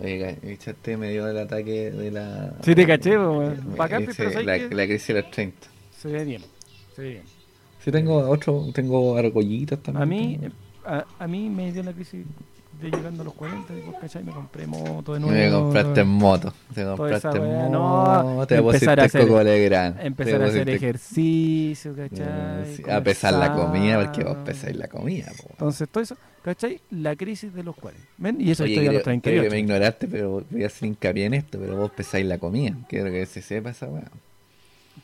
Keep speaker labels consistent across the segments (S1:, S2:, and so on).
S1: Oiga, echaste medio del ataque de la.
S2: Sí, te caché, weón. Bacán,
S1: Ese-
S2: pero ¿sabes
S1: la,
S2: qué?
S1: la crisis de los 30.
S2: Se ve bien. Se ve bien.
S1: Sí, tengo otro, tengo argollitas también.
S2: A mí, eh, a, a mí me dio la crisis de llegando a los 40, y, pues, ¿cachai? Me compré moto de nuevo.
S1: Me compraste moto. Te compraste moto.
S2: no,
S1: te
S2: empezar a hacer-
S1: coco Legrand.
S2: Empezar
S1: te
S2: a hacer ejercicio,
S1: Eh,
S2: ¿cachai?
S1: a pesar la comida, porque vos pesáis la comida. po.
S2: Entonces, todo eso, ¿cachai? La crisis de los 40. ¿Ven? Y eso
S1: Oye,
S2: estoy a los
S1: creo, creo que
S2: 38.
S1: me ignoraste, pero voy a hacer hincapié en esto, pero vos pesáis la comida. Quiero que se sepa esa weá.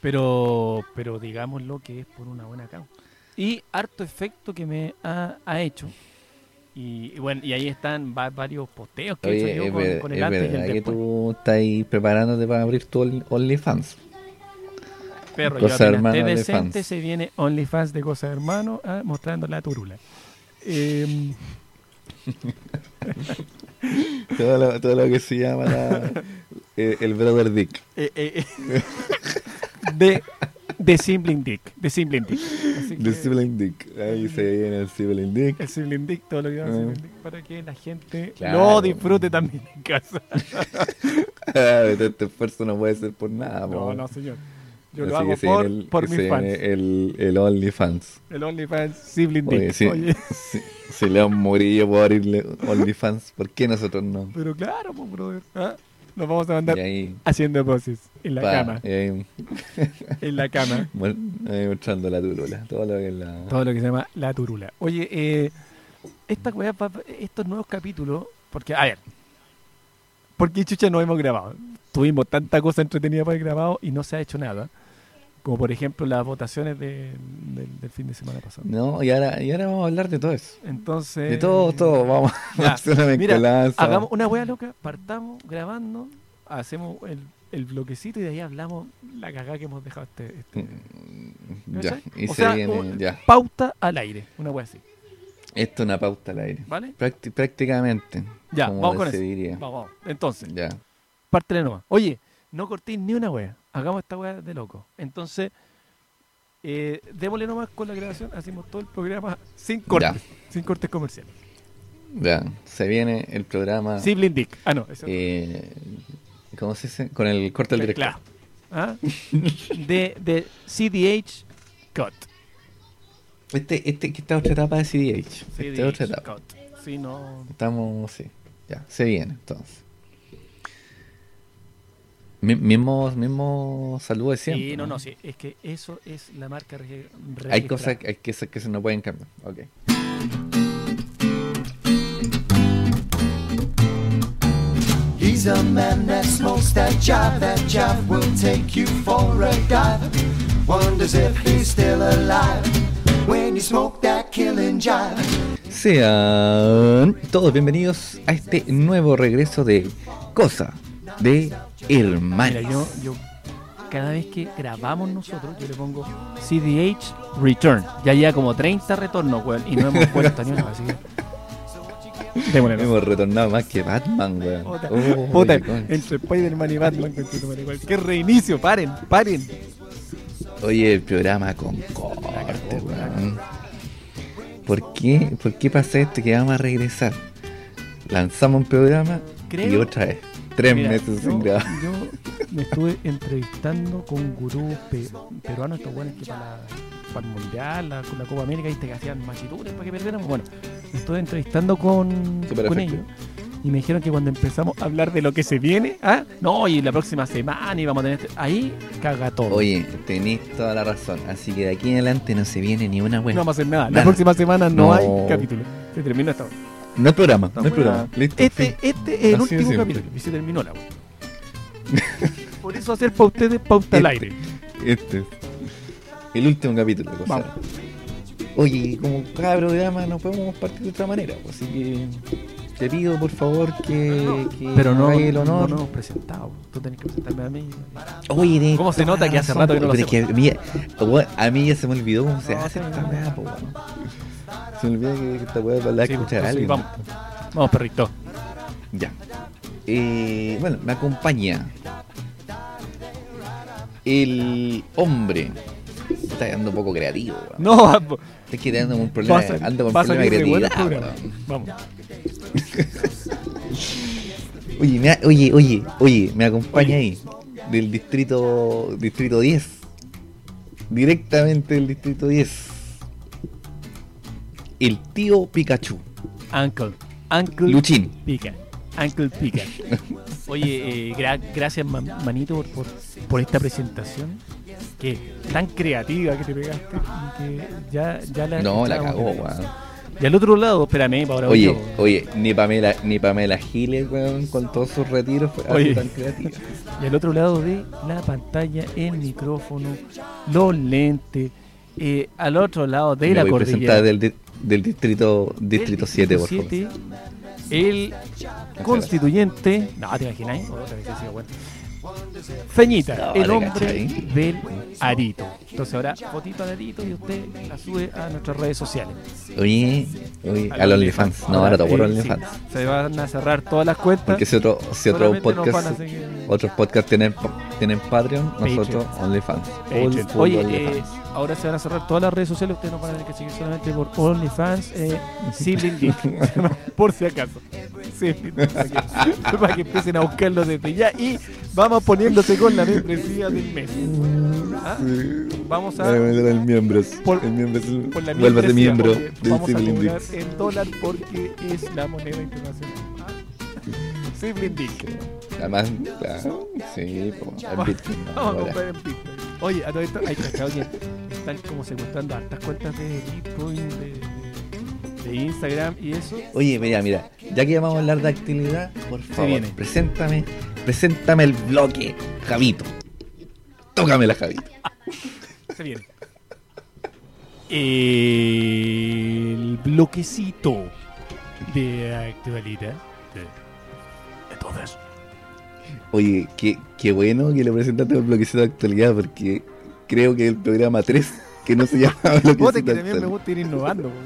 S2: Pero, pero digámoslo que es por una buena causa. Y harto efecto que me ha, ha hecho. Y, y bueno, y ahí están va- varios posteos que he
S1: Oye,
S2: hecho yo con, el
S1: es
S2: antes y el
S1: verdad que
S2: después.
S1: tú estás ahí preparándote para abrir tu Only- OnlyFans.
S2: Perro,
S1: Cosa
S2: yo
S1: hermano de
S2: decente,
S1: fans.
S2: se viene OnlyFans de Cosa Hermano ah, mostrando la turula. Em,
S1: Todo lo, todo lo que se llama la- eh, el Brother Dick.
S2: eh, eh, de, de Sibling Dick. De Sibling Dick. Así
S1: The
S2: que-
S1: Sibling Dick. Ahí se viene el Sibling Dick.
S2: El Sibling Dick, todo lo que llama
S1: Ah.
S2: Sibling Dick, para que la gente
S1: Claro.
S2: lo disfrute también en casa.
S1: Este esfuerzo no puede ser por nada.
S2: No, no, señor. Yo
S1: Así
S2: lo hago por,
S1: el,
S2: por mis fans.
S1: El, el OnlyFans.
S2: El OnlyFans Sibling
S1: Oye,
S2: Dick.
S1: sí.
S2: Oye,
S1: Si, si León Murillo puede abrirle OnlyFans, ¿por qué nosotros no?
S2: pero claro, pues, brother. ¿ah? Nos vamos a mandar
S1: ahí,
S2: haciendo poses en la
S1: pa,
S2: cama.
S1: ahí,
S2: En la cama.
S1: mostrando la turula. Todo lo que es la.
S2: Todo lo que se llama la turula. Oye, eh, esta weá, estos nuevos capítulos, porque, a ver, porque chucha no hemos grabado. Tuvimos tanta cosa entretenida para el grabado y no se ha hecho nada. Como por ejemplo las votaciones de- del- del fin de semana pasado.
S1: No, y ahora, y ahora vamos a hablar de todo eso.
S2: Entonces.
S1: De todo, todo. Vamos
S2: Ya,
S1: a hacer una
S2: mira. Hagamos una wea loca, partamos grabando, hacemos el, el bloquecito y de ahí hablamos la cagada que hemos dejado este. este-
S1: Mm, Ya, y
S2: O
S1: se
S2: sea,
S1: viene,
S2: un-
S1: ya.
S2: Pauta al aire, una wea así.
S1: Esto es una pauta al aire.
S2: ¿Vale?
S1: Prácti- prácticamente.
S2: Ya, vamos con eso. Vamos, vamos. Entonces,
S1: Ya.
S2: parte de nomás. Oye, no cortéis ni una wea. Hagamos esta wea de loco. Entonces, eh, démosle nomás con la grabación. Hacemos todo el programa sin cortes. Sin cortes comerciales.
S1: Ya. Se viene el programa.
S2: Sibling Dick. Ah, no. Ese
S1: eh, ¿Cómo se dice? Con el corte del director.
S2: Claro. ¿Ah? De, de CDH Cut.
S1: Este, este, esta es otra etapa de CDH. Esta
S2: CDH
S1: otra etapa.
S2: Cut. Sí, no.
S1: Estamos, sí. Ya, se viene entonces. Mi- mismo, mismo saludo de siempre.
S2: Sí, no, no, sí. Es que eso es la marca
S1: Hay cosas, hay cosas que se no pueden cambiar. Ok.
S3: He's a man that smokes that jive. That jive will take you for a dive. Wonders if he's still alive when you smoke that killing jive.
S1: Sean todos bienvenidos a este nuevo regreso de Cosa de Hermanos.
S2: Mira, yo, yo cada vez que grabamos nosotros, yo le pongo CDH Return. Ya lleva como 30 retornos, weón, y no hemos puesto ni una, así que.
S1: Hemos retornado más que Batman, weón.
S2: Puta,
S1: Oh,
S2: entre Spider-Man y Batman. ¡Qué reinicio! ¡Paren! ¡Paren!
S1: Oye, el programa con corte, weón. ¿Por qué, ¿Por qué pasa esto que vamos a regresar? Lanzamos un programa y
S2: Creo-
S1: otra vez. Tres
S2: Mira,
S1: meses
S2: yo,
S1: sin grabar.
S2: yo me estuve entrevistando con gurús pe- peruanos, estos buenos que para, para el Mundial, la, con la Copa América, y te hacían machitures para que perdiéramos. Bueno, me estuve entrevistando con, con
S1: efectivo.
S2: ellos y me dijeron que cuando empezamos a hablar de lo que se viene, ¿ah? no, y la próxima semana íbamos a tener. este- ahí caga todo.
S1: Oye, tenéis toda la razón. Así que de aquí en adelante no se viene ni una
S2: no
S1: buena.
S2: vamos a hacer nada. La próxima semana no,
S1: No.
S2: hay capítulo. Se terminó esta hora.
S1: No hay programa, no hay programa. Listo.
S2: Este,
S1: fin.
S2: este es el
S1: Así de
S2: último capítulo y se terminó la. Por eso hacer para ustedes pauta al
S1: Este.
S2: aire.
S1: Este es el último capítulo.
S2: Vamos.
S1: Oye, como cada programa no podemos partir de otra manera. pues, Así que te pido por favor que, que
S2: Pero no,
S1: hagas el
S2: no
S1: honor.
S2: nos hemos presentado. Tú tenés que presentarme a mí.
S1: Oye, tenés
S2: ¿Cómo se nota que hace
S1: razón,
S2: rato que no lo
S1: pero que a mí, weón, a mí ya se me olvidó cómo se
S2: No,
S1: hace esta
S2: no.
S1: weá, weón. Se me olvida que esta weá la
S2: Sí,
S1: escuchar a alguien.
S2: vamos. Vamos, perrito.
S1: Ya. Eh, bueno, me acompaña el hombre. Está ando un poco creativo.
S2: No,
S1: Es que ando con un problema,
S2: va a salir-
S1: ando con
S2: va a
S1: problema de
S2: bueno
S1: creatividad.
S2: Vamos.
S1: Oye, me, oye, oye, oye, me acompaña ahí. Del distrito, distrito 10. Directamente del distrito 10. El tío Pikachu.
S2: Uncle. Uncle
S1: Luchín.
S2: Pica. Uncle Pica. Oye, eh, gra- gracias, man- manito, por, esta presentación. Que tan creativa que te pegaste. que ya, ya la.
S1: No, la cagó, weón.
S2: Y al otro lado, espérame, ahora voy
S1: Oye,
S2: yo.
S1: oye, ni Pamela, ni Pamela Giles, weón, con todos sus retiros fue
S2: Oye.
S1: tan creativa.
S2: Y al otro lado de la pantalla, el micrófono, los lentes. eh, al otro lado de
S1: Me
S2: la
S1: voy
S2: cordillera.
S1: del, del distrito distrito
S2: el
S1: 7, por favor.
S2: 7, el constituyente. No, te imagináis. Otra vez que sigo, bueno. Feñita,
S1: No,
S2: el hombre del Arito. Entonces ahora, fotito de Arito y usted la sube a nuestras redes sociales.
S1: Oye, oye,
S2: Al
S1: OnlyFans. No, ahora todo por
S2: eh,
S1: OnlyFans.
S2: sí, se van a cerrar todas las cuentas.
S1: Porque si otro, si otro podcast,
S2: seguir-
S1: otros podcasts tienen, tienen Patreon, nosotros OnlyFans.
S2: Oye, eh, ahora se van a cerrar todas las redes sociales. Ustedes no van a tener que seguir solamente por OnlyFans, eh, Sibling Dick. por si acaso. Sibling Dick, para, que, para que empiecen a buscarlo desde ya. Y vamos poniéndose con la membresía del mes. ¿Ah? Vamos a.
S1: Voy a meter el miembros.
S2: Por-
S1: el miembros.
S2: Por la membresía,
S1: miembro
S2: oye,
S1: del
S2: Vamos a cobrar en dólar porque es la moneda internacional. ¿Ah? Sibling Dick.
S1: Además, claro, sí, po, el Bitcoin.
S2: Vamos a comprar en Bitcoin. Oye, a todo esto, hay cachado que están como secuestrando hartas cuentas de Bitcoin, de, de Instagram y eso.
S1: Oye, mira, mira, ya que vamos a hablar de actividad, por favor,
S2: viene.
S1: preséntame, preséntame el bloque, Javito. Tócame la Javito.
S2: Se viene. El bloquecito de actualidad. Entonces,
S1: Oye, qué, qué bueno que le presentaste el bloquecito de actualidad, porque creo que el programa 3, que no se llama bloquecito
S2: que también me gusta ir innovando.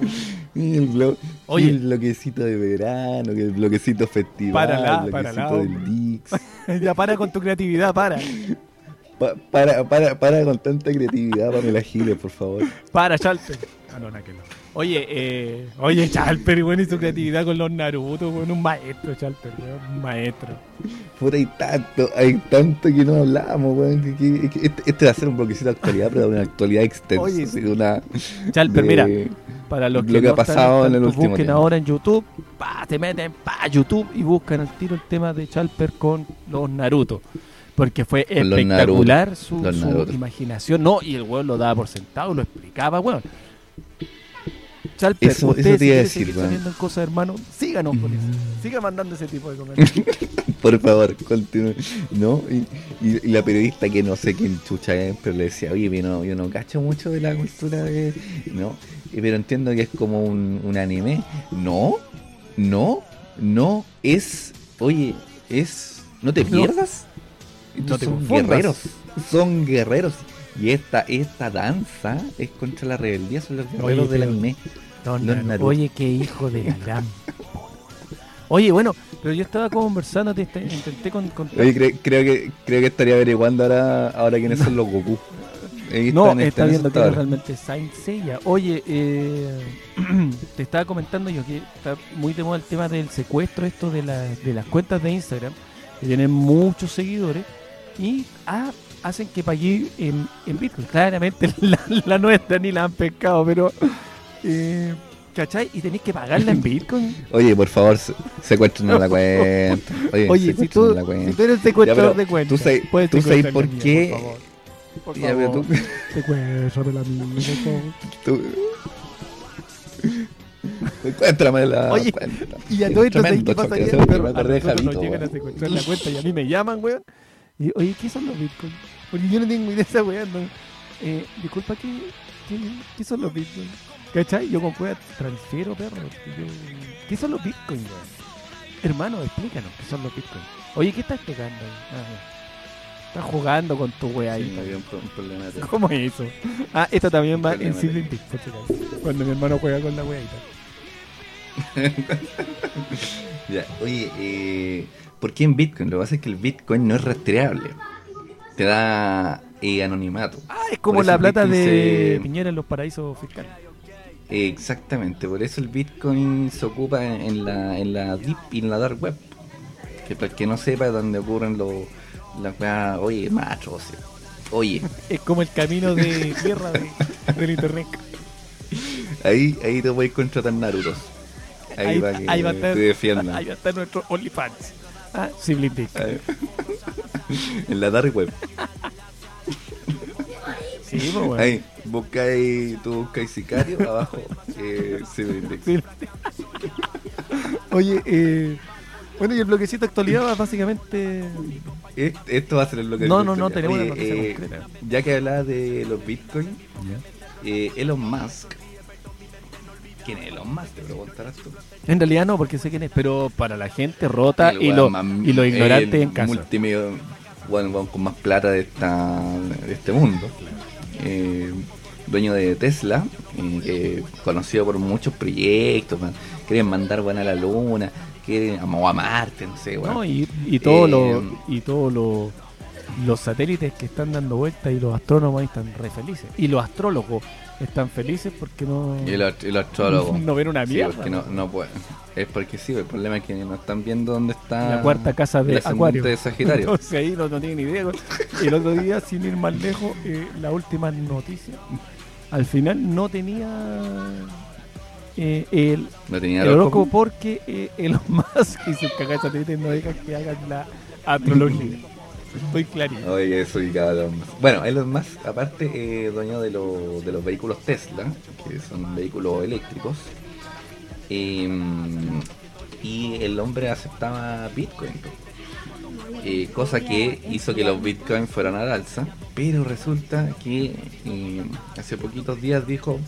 S1: Y el, blo-
S2: Oye.
S1: y el bloquecito de verano, que el bloquecito festival,
S2: Párala,
S1: el
S2: párala,
S1: bloquecito del. Dix.
S2: ya para con tu creatividad, para.
S1: Pa- para, para, para con tanta creatividad, Pamela Giles, por favor.
S2: Para, Chalper. Ah, no, que no. Oye, eh, oye, Chalper, bueno, y su creatividad con los Naruto, con un maestro, Chalper, un maestro.
S1: Puta, hay tanto, hay tanto que no hablamos, weón. que- que- que este, este va a ser un bloquecito de actualidad, pero de una actualidad extensa.
S2: Oye,
S1: una,
S2: Chalper,
S1: de-
S2: mira, para los que,
S1: lo que
S2: no
S1: ha pasado
S2: están
S1: en el último
S2: busquen
S1: tiempo.
S2: ahora en YouTube, pa, te meten pa YouTube y buscan al tiro el tema de Chalper con los Naruto. Porque fue espectacular su,
S1: los
S2: su
S1: Naruto.
S2: imaginación. No, y el weón lo daba por sentado, lo explicaba, weón. Chalper,
S1: Eso-
S2: usted
S1: eso te
S2: si
S1: iba a decir,
S2: en cosas, hermano, síganos con eso. Siga mandando ese tipo de comentarios.
S1: Por favor, continúe. ¿No? Y, y- y la periodista que no sé quién chucha es, pero le decía, oye, yo no, yo no cacho mucho de la cultura de. No, Y- pero entiendo que es como un, un anime. No, no, no, es. Oye, es. No te
S2: No.
S1: pierdas.
S2: No
S1: Estos
S2: te
S1: son
S2: confundas.
S1: guerreros. Son guerreros. Y esta, esta danza es contra la rebeldía, son los guerreros
S2: Oye,
S1: del anime.
S2: Don
S1: Los
S2: Naruto. Oye, qué hijo de gran. Oye, bueno, pero yo estaba conversando, te, te- intenté con, con-
S1: Oye, cre- creo que creo que estaría averiguando ahora, ahora quiénes son los Goku. Ahí
S2: No,
S1: están-
S2: está
S1: están
S2: viendo que realmente Saint Seiya. Oye, eh, te estaba comentando yo que está muy de moda el tema del secuestro esto de, la- de las cuentas de Instagram, que tienen muchos seguidores y ah, hacen que pagué en, en Bitcoin. Claramente la, la nuestra ni la han pescado, pero... Eh, ¿Cachai? Y tenéis que pagarla en Bitcoin.
S1: Oye, por favor, se- secuéstrenos la cuenta. Oye,
S2: Oye, si tú,
S1: la
S2: si
S1: cuenta.
S2: tú eres secuestrador
S1: pero
S2: de cuentas,
S1: tú sabes- tú sabes por
S2: mía,
S1: qué-
S2: Por favor. Por
S1: Ya, pero
S2: favor.
S1: tú,
S2: Secuéstrame la mía, por favor.
S1: tú- Secuéstrame la
S2: Oye,
S1: cuenta.
S2: Y a todo esto, ¿sabes
S1: Tremendo
S2: qué pasa?
S1: choque,
S2: Que
S1: eso es lo que
S2: a nosotros nos llegan a secuestrar la cuenta y a mí me llaman, weón. Y, oye, ¿qué son los bitcoins? Porque yo no tengo idea de esa weón. no. Eh, disculpa, ¿qué, qué, qué son los bitcoins? ¿Cachai? Yo con weón transfiero, perro. Yo- ¿Qué son los bitcoins, weón? Hermano, explícanos qué son los bitcoins. Oye, ¿qué estás tocando ahí? Ah, Estás jugando con tu weá ahí.
S1: Sí, había un problema de-
S2: ¿Cómo es eso? Ah, esto también va en Sibling acaso. Cuando mi hermano juega con la weá
S1: Ya, oye, eh, ¿por qué en Bitcoin? Lo que pasa es que el Bitcoin no es rastreable. Te da eh, anonimato.
S2: Ah, es como la plata de
S1: se-
S2: Piñera en los paraísos fiscales.
S1: Exactamente, por eso el Bitcoin se ocupa en, la, en la Deep y en la Dark Web. Que para el que no sepa es donde ocurren los las oye, más atroces. Oye,
S2: Es como el camino de tierra de- del internet.
S1: ahí, ahí te puedes contratar Narutos. Ahí, para que
S2: ahí va a estar,
S1: te defiendan.
S2: ahí va a estar nuestro OnlyFans. Ah, Sibling Dick.
S1: En la dark web.
S2: Sí, pues bueno.
S1: Ahí, buscáis, tú buscáis sicario, abajo, eh, Index.
S2: Sí. Oye, eh, bueno, y el bloquecito de actualidad va básicamente.
S1: Est- Esto va a ser el bloque
S2: No,
S1: de
S2: no, no, tenemos
S1: Oye,
S2: una
S1: eh. Ya que hablabas de los bitcoins, eh, Elon Musk. ¿Quién es Elon Musk? Te preguntarás tú.
S2: En realidad no, porque sé quién es, pero para la gente rota
S1: El
S2: y, lo, y los ignorantes
S1: el
S2: en casa.
S1: multimedio- con más plata de, esta, de este mundo. Eh, dueño de Tesla, eh, conocido por muchos proyectos, man. quieren mandar bueno, a la luna, quieren a Marte, no sé, weón.
S2: No, y, y todos
S1: Eh,
S2: los y todos los los satélites que están dando vueltas y los astrónomos ahí están re felices. Y los astrólogos están felices porque no,
S1: Y el, ast- el astrólogo.
S2: no ven una
S1: Sí,
S2: mierda.
S1: porque no, no puede. Es porque sí, el problema es que no están viendo dónde está
S2: la cuarta casa de Acuario.
S1: de Sagitario.
S2: Entonces ahí no, no tienen idea. Y el otro día, sin ir más lejos, eh, la última noticia, al final no tenía eh, el,
S1: no tenía
S2: el
S1: horóscopo.
S2: porque eh, Elon Musk y sus cagadas satélites no dejan que hagan la astrología. Estoy clarito.
S1: Oye, soy cabrón. Bueno, Elon Musk, aparte, eh, dueño de, lo- de los vehículos Tesla, que son vehículos eléctricos. eh, y el hombre aceptaba Bitcoin. eh, cosa que hizo que los Bitcoin fueran al alza. Pero resulta que eh, hace poquitos días dijo: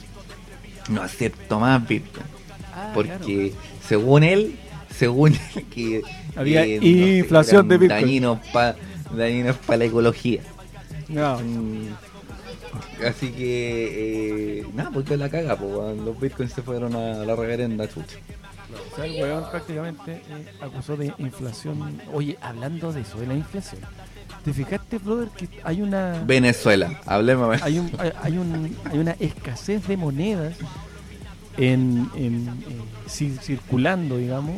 S1: No acepto más Bitcoin.
S2: Ah,
S1: porque según él, según él que
S2: Había
S1: no sé,
S2: inflación de Bitcoin.
S1: dañinos para dañinos pa la ecología.
S2: No.
S1: Mm, Así que, eh, nada, porque la caga, pues, weón. los bitcoins se fueron a la reverenda chucha.
S2: O sea, el weón prácticamente eh, acusó de inflación. Oye, hablando de eso, de la inflación. ¿Te fijaste, brother, que hay una
S1: Venezuela, hablemos.
S2: hay, un, hay, hay un- hay una escasez de monedas en, en, eh, cir- circulando, digamos,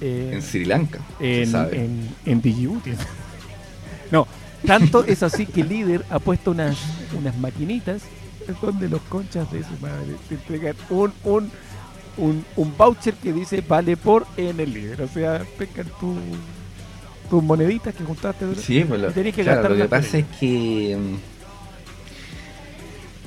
S2: eh,
S1: En Sri Lanka, se
S2: en,
S1: sabe.
S2: en, en Djibouti. No, tanto es así que el líder ha puesto unas, unas maquinitas donde los conchas de su madre te entregan un, un, un, un voucher que dice vale por en el líder. O sea, pescan tu, tus moneditas que juntaste. durante-
S1: Sí, pues lo,
S2: y que
S1: claro, lo que pasa es que. mm,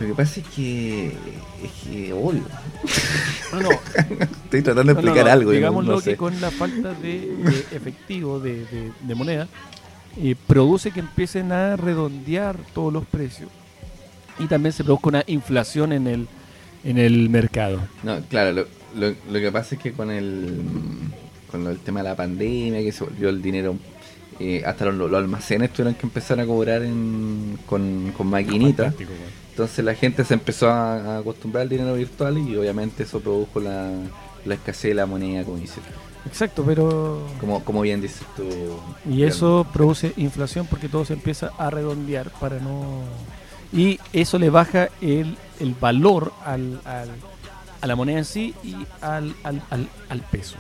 S1: Lo que pasa es que. Es que obvio.
S2: No, no,
S1: Estoy tratando de
S2: No, no,
S1: explicar
S2: no,
S1: algo.
S2: Digámoslo
S1: no sé.
S2: que con la falta de, de efectivo, de, de- de moneda, eh, produce que empiecen a redondear todos los precios. Y también se produzca una inflación en el, en el mercado.
S1: No, claro, lo, lo, lo que pasa es que con el con el tema de la pandemia, que se volvió el dinero, eh, hasta los, los almacenes tuvieron que empezar a cobrar en, con, con maquinitas. Entonces la gente se empezó a, a acostumbrar al dinero virtual y obviamente eso produjo la, la escasez de la moneda, como dices.
S2: Exacto, pero...
S1: Como, como bien dices tú.
S2: Y eso produce inflación porque todo se empieza a redondear para no... Y eso le baja el, el valor al, al- a la moneda en sí y al, al, al, al peso.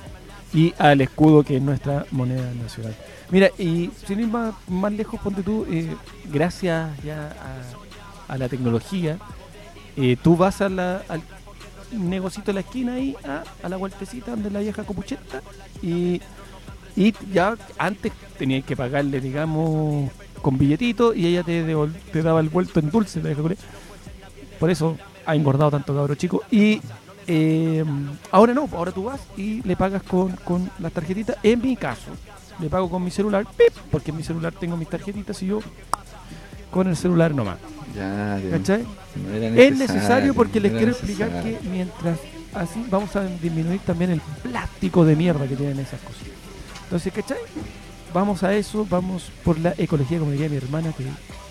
S2: Y al escudo que es nuestra moneda nacional. Mira, y sin ir más, más lejos, ponte tú, eh, gracias ya a, a la tecnología, eh, tú vas a la, al negocito la esquina ahí, a, a la vueltecita donde la vieja copucheta, y y ya antes tenías que pagarle, digamos, con billetito y ella te, te daba el vuelto en dulce. la vieja culé. Por eso ha engordado tanto cabro chico. Y eh, ahora no, ahora tú vas y le pagas con, con las tarjetitas. En mi caso, le pago con mi celular, porque en mi celular tengo mis tarjetitas y yo con el celular nomás.
S1: Ya, ya,
S2: ¿Cachai?
S1: no era
S2: Es necesario porque les
S1: no
S2: quiero explicar
S1: necesario.
S2: que mientras así vamos a disminuir también el plástico de mierda que tienen esas cosas. Entonces, ¿cachai? Vamos a eso, vamos por la ecología, como diría mi hermana, que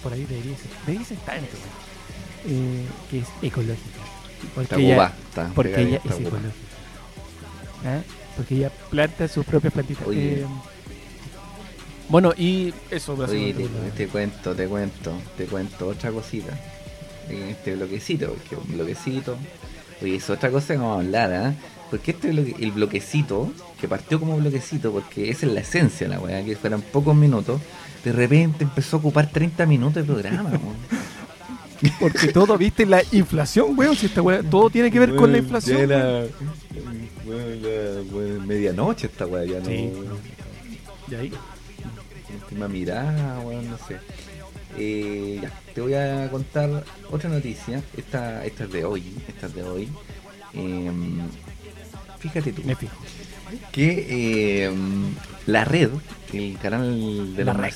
S2: por ahí debería ser, debería ser tan eh, que es ecológica. Porque
S1: Está
S2: ella, porque ella
S1: está
S2: es ecológica. ¿Ah? Porque ella planta sus propias plantitas.
S1: Oye.
S2: Eh, bueno, y eso,
S1: Oye, te, cuento, te cuento, te cuento otra cosita. En este bloquecito, porque un bloquecito. Oye, es otra cosa que vamos a hablar, ¿ah? Porque este bloque- el bloquecito, que partió como bloquecito, porque esa es la esencia de la weá, que fueran pocos minutos, de repente empezó a ocupar 30 minutos de programa, weón.
S2: Porque todo, viste, la inflación, weón. Si esta weá, todo tiene que ver con la inflación.
S1: ya
S2: weón.
S1: era, weón, la- weón, medianoche esta weá, ya no.
S2: Sí. Y ahí.
S1: Última mirada, weón, no sé. Eh, ya, te voy a contar otra noticia. Esta, esta es de hoy. Esta es de hoy. Em, fíjate tú
S2: Me fijo.
S1: que em, la red, el canal de
S2: La
S1: la,
S2: red.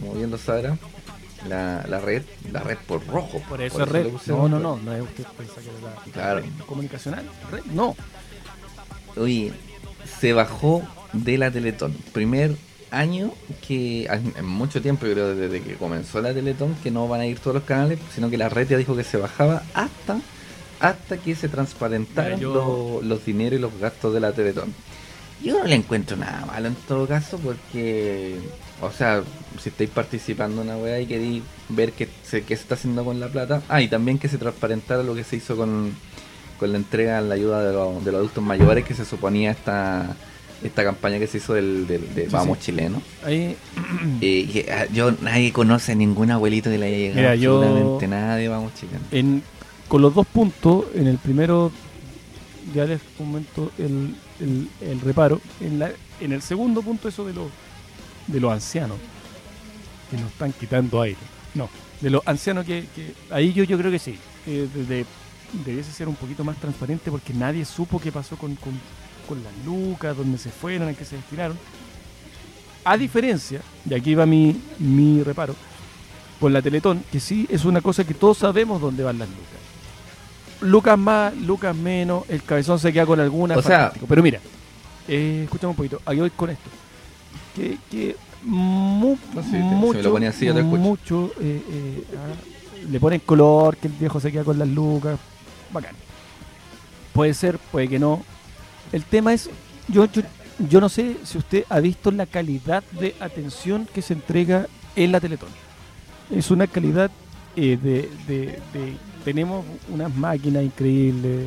S1: como bien lo sabrá, la, la red, la red por rojo.
S2: Por eso es red. No, no,
S1: red.
S2: no. No es usted piensa que la
S1: Claro.
S2: comunicacional. Red. No.
S1: Oye, se bajó de la Teletón. Primer año que, en mucho tiempo, yo creo desde que comenzó la Teletón, que no van a ir todos los canales, sino que la red ya dijo que se bajaba hasta hasta que se transparentaran
S2: yo-
S1: los, los dineros y los gastos de la Teletón. Yo no le encuentro nada malo en todo caso porque, o sea, si estáis participando en una weá y queréis ver qué se, qué se está haciendo con la plata, ah, y también que se transparentara lo que se hizo con, con la entrega en la ayuda de, los- de los adultos mayores que se suponía esta esta campaña que se hizo del, del- de
S2: Sí,
S1: Vamos
S2: sí.
S1: Chileno.
S2: Ahí.
S1: Eh, ah, yo nadie conoce a ningún abuelito que le haya llegado
S2: Mira, yo-
S1: absolutamente nada de Vamos Chileno.
S2: En, con los dos puntos, en el primero ya les comento el, el, el reparo. En, la, en el segundo punto, eso de los de los ancianos que nos están quitando aire. No, de los ancianos que, que- ahí yo, yo creo que sí. que de- de- debiese ser un poquito más transparente porque nadie supo qué pasó con, con, con las lucas, dónde se fueron, en qué se destinaron. A diferencia, y aquí va mi, mi reparo, con la Teletón, que sí es una cosa que todos sabemos dónde van las lucas. Lucas más, lucas menos, el cabezón se queda con alguna.
S1: O sea-
S2: fantástico. pero mira, eh, escuchame un poquito, aquí voy con esto. Que, que mu-
S1: No, sí, si
S2: mucho,
S1: lo así,
S2: mucho, eh, eh, ah, le ponen color, que el viejo se queda con las lucas, bacán. Puede ser, puede que no. El tema es, yo, yo, yo no sé si usted ha visto la calidad de atención que se entrega en la Teletón. Es una calidad eh, de, de- de- Tenemos unas máquinas increíbles.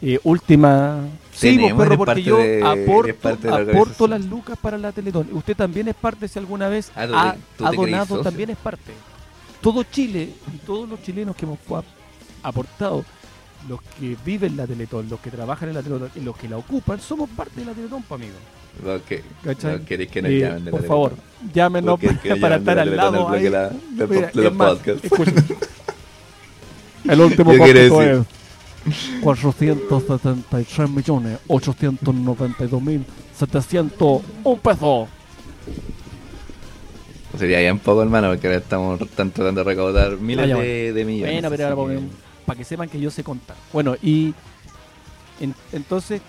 S2: Eh, última. Sí, vos, perro,
S1: eres
S2: porque yo
S1: de-
S2: aporto, aporto las lucas para la Teletón. Usted también es parte, si alguna vez
S1: Ah,
S2: ha, ha donado, también es parte. Todo Chile y todos los chilenos que hemos ap- aportado, los que viven la Teletón, los que trabajan en la Teletón y los que la ocupan, somos parte de la Teletón, pa' amigo. ¿Cachai?
S1: no queréis que nos
S2: Eh,
S1: llamen de la
S2: por favor, llámenos
S1: ¿Por qué
S2: para, para estar
S1: la
S2: al lado ahí.
S1: la-
S2: Mira,
S1: de los
S2: más. El último
S1: decir-
S2: es 473 millones 892 mil 701 pesos.
S1: Sería bien poco, hermano, porque ahora estamos están tratando de recaudar miles
S2: Ah, ya,
S1: de, de millones.
S2: Bueno, pero ahora para que sepan que yo sé contar. Bueno, y en- entonces,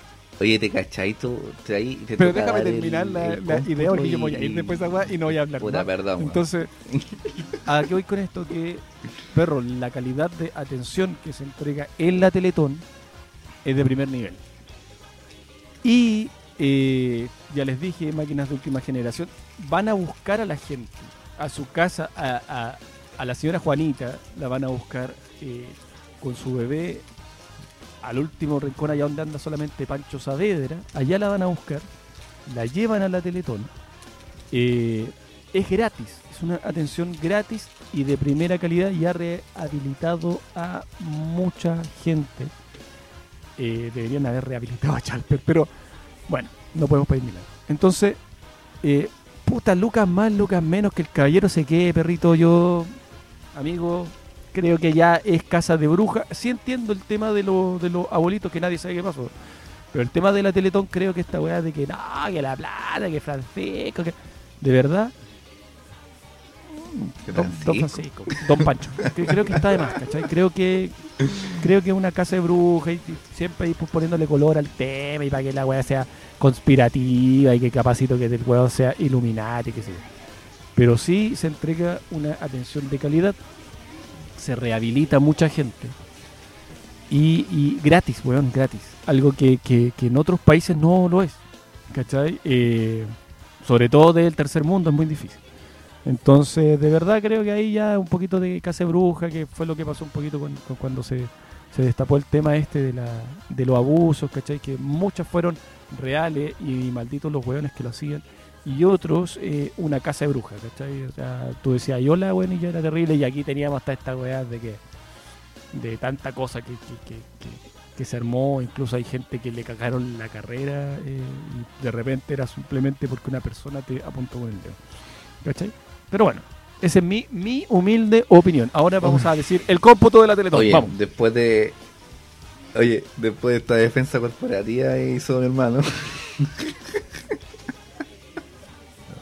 S1: Oye, te cachai tú, te ahí te
S2: pero déjame
S1: el-
S2: terminar la,
S1: el
S2: la
S1: cómputo
S2: idea porque yo
S1: y-
S2: voy a ir después weá y no voy a hablar
S1: Puta, perdón.
S2: Entonces, ¿a qué voy con esto? Que, perro, la calidad de atención que se entrega en la Teletón es de primer nivel. Y eh, ya les dije, máquinas de última generación, van a buscar a la gente, a su casa, a, a- a la señora Juanita, la van a buscar eh, con su bebé al último rincón, allá donde anda solamente Pancho Saavedra, allá la van a buscar, la llevan a la Teletón. Eh, es gratis, es una atención gratis y de primera calidad y ha rehabilitado a mucha gente. Eh, deberían haber rehabilitado a Chalper, pero bueno, no podemos pedir milagros. Entonces, eh, puta, Lucas más, Lucas menos, que el caballero se quede, perrito, yo, amigo, creo que ya es casa de bruja. Sí entiendo el tema de, los de los abuelitos que nadie sabe qué pasó. Pero el tema de la Teletón creo que esta weá de que no, que la plata, que Francisco, que... De verdad,
S1: ¿Qué
S2: Don, Don
S1: Francisco?
S2: Don Pancho. Creo que está de más, ¿cachai? Creo que creo que es una casa de brujas y, y siempre ahí pues, poniéndole color al tema y para que la weá sea conspirativa y que capacito que el weón sea Illuminati, que sé. Pero sí se entrega una atención de calidad, se rehabilita mucha gente y, gratis, weón, gratis. Algo que, que- en otros países no lo es, ¿cachai? Eh, sobre todo del tercer mundo es muy difícil. Entonces, de verdad creo que ahí ya un poquito de casa bruja, que fue lo que pasó un poquito cuando se, se destapó el tema este de, la, de los abusos, ¿cachai? Que muchos fueron reales y malditos los hueones que lo hacían. Y otros, eh, una casa de brujas, ¿cachai? O sea, tú decías, yo la bueno, y yo era terrible, y aquí teníamos hasta esta weá de que, de tanta cosa que, que, que, que- que se armó, incluso hay gente que le cagaron la carrera, eh, y de repente era simplemente porque una persona te apuntó con el dedo, ¿cachai? Pero bueno, esa es mi, mi humilde opinión. Ahora vamos a decir el cómputo de la Teletón.
S1: Oye,
S2: Vamos.
S1: después de. Oye, después de esta defensa corporativa hizo mi hermano.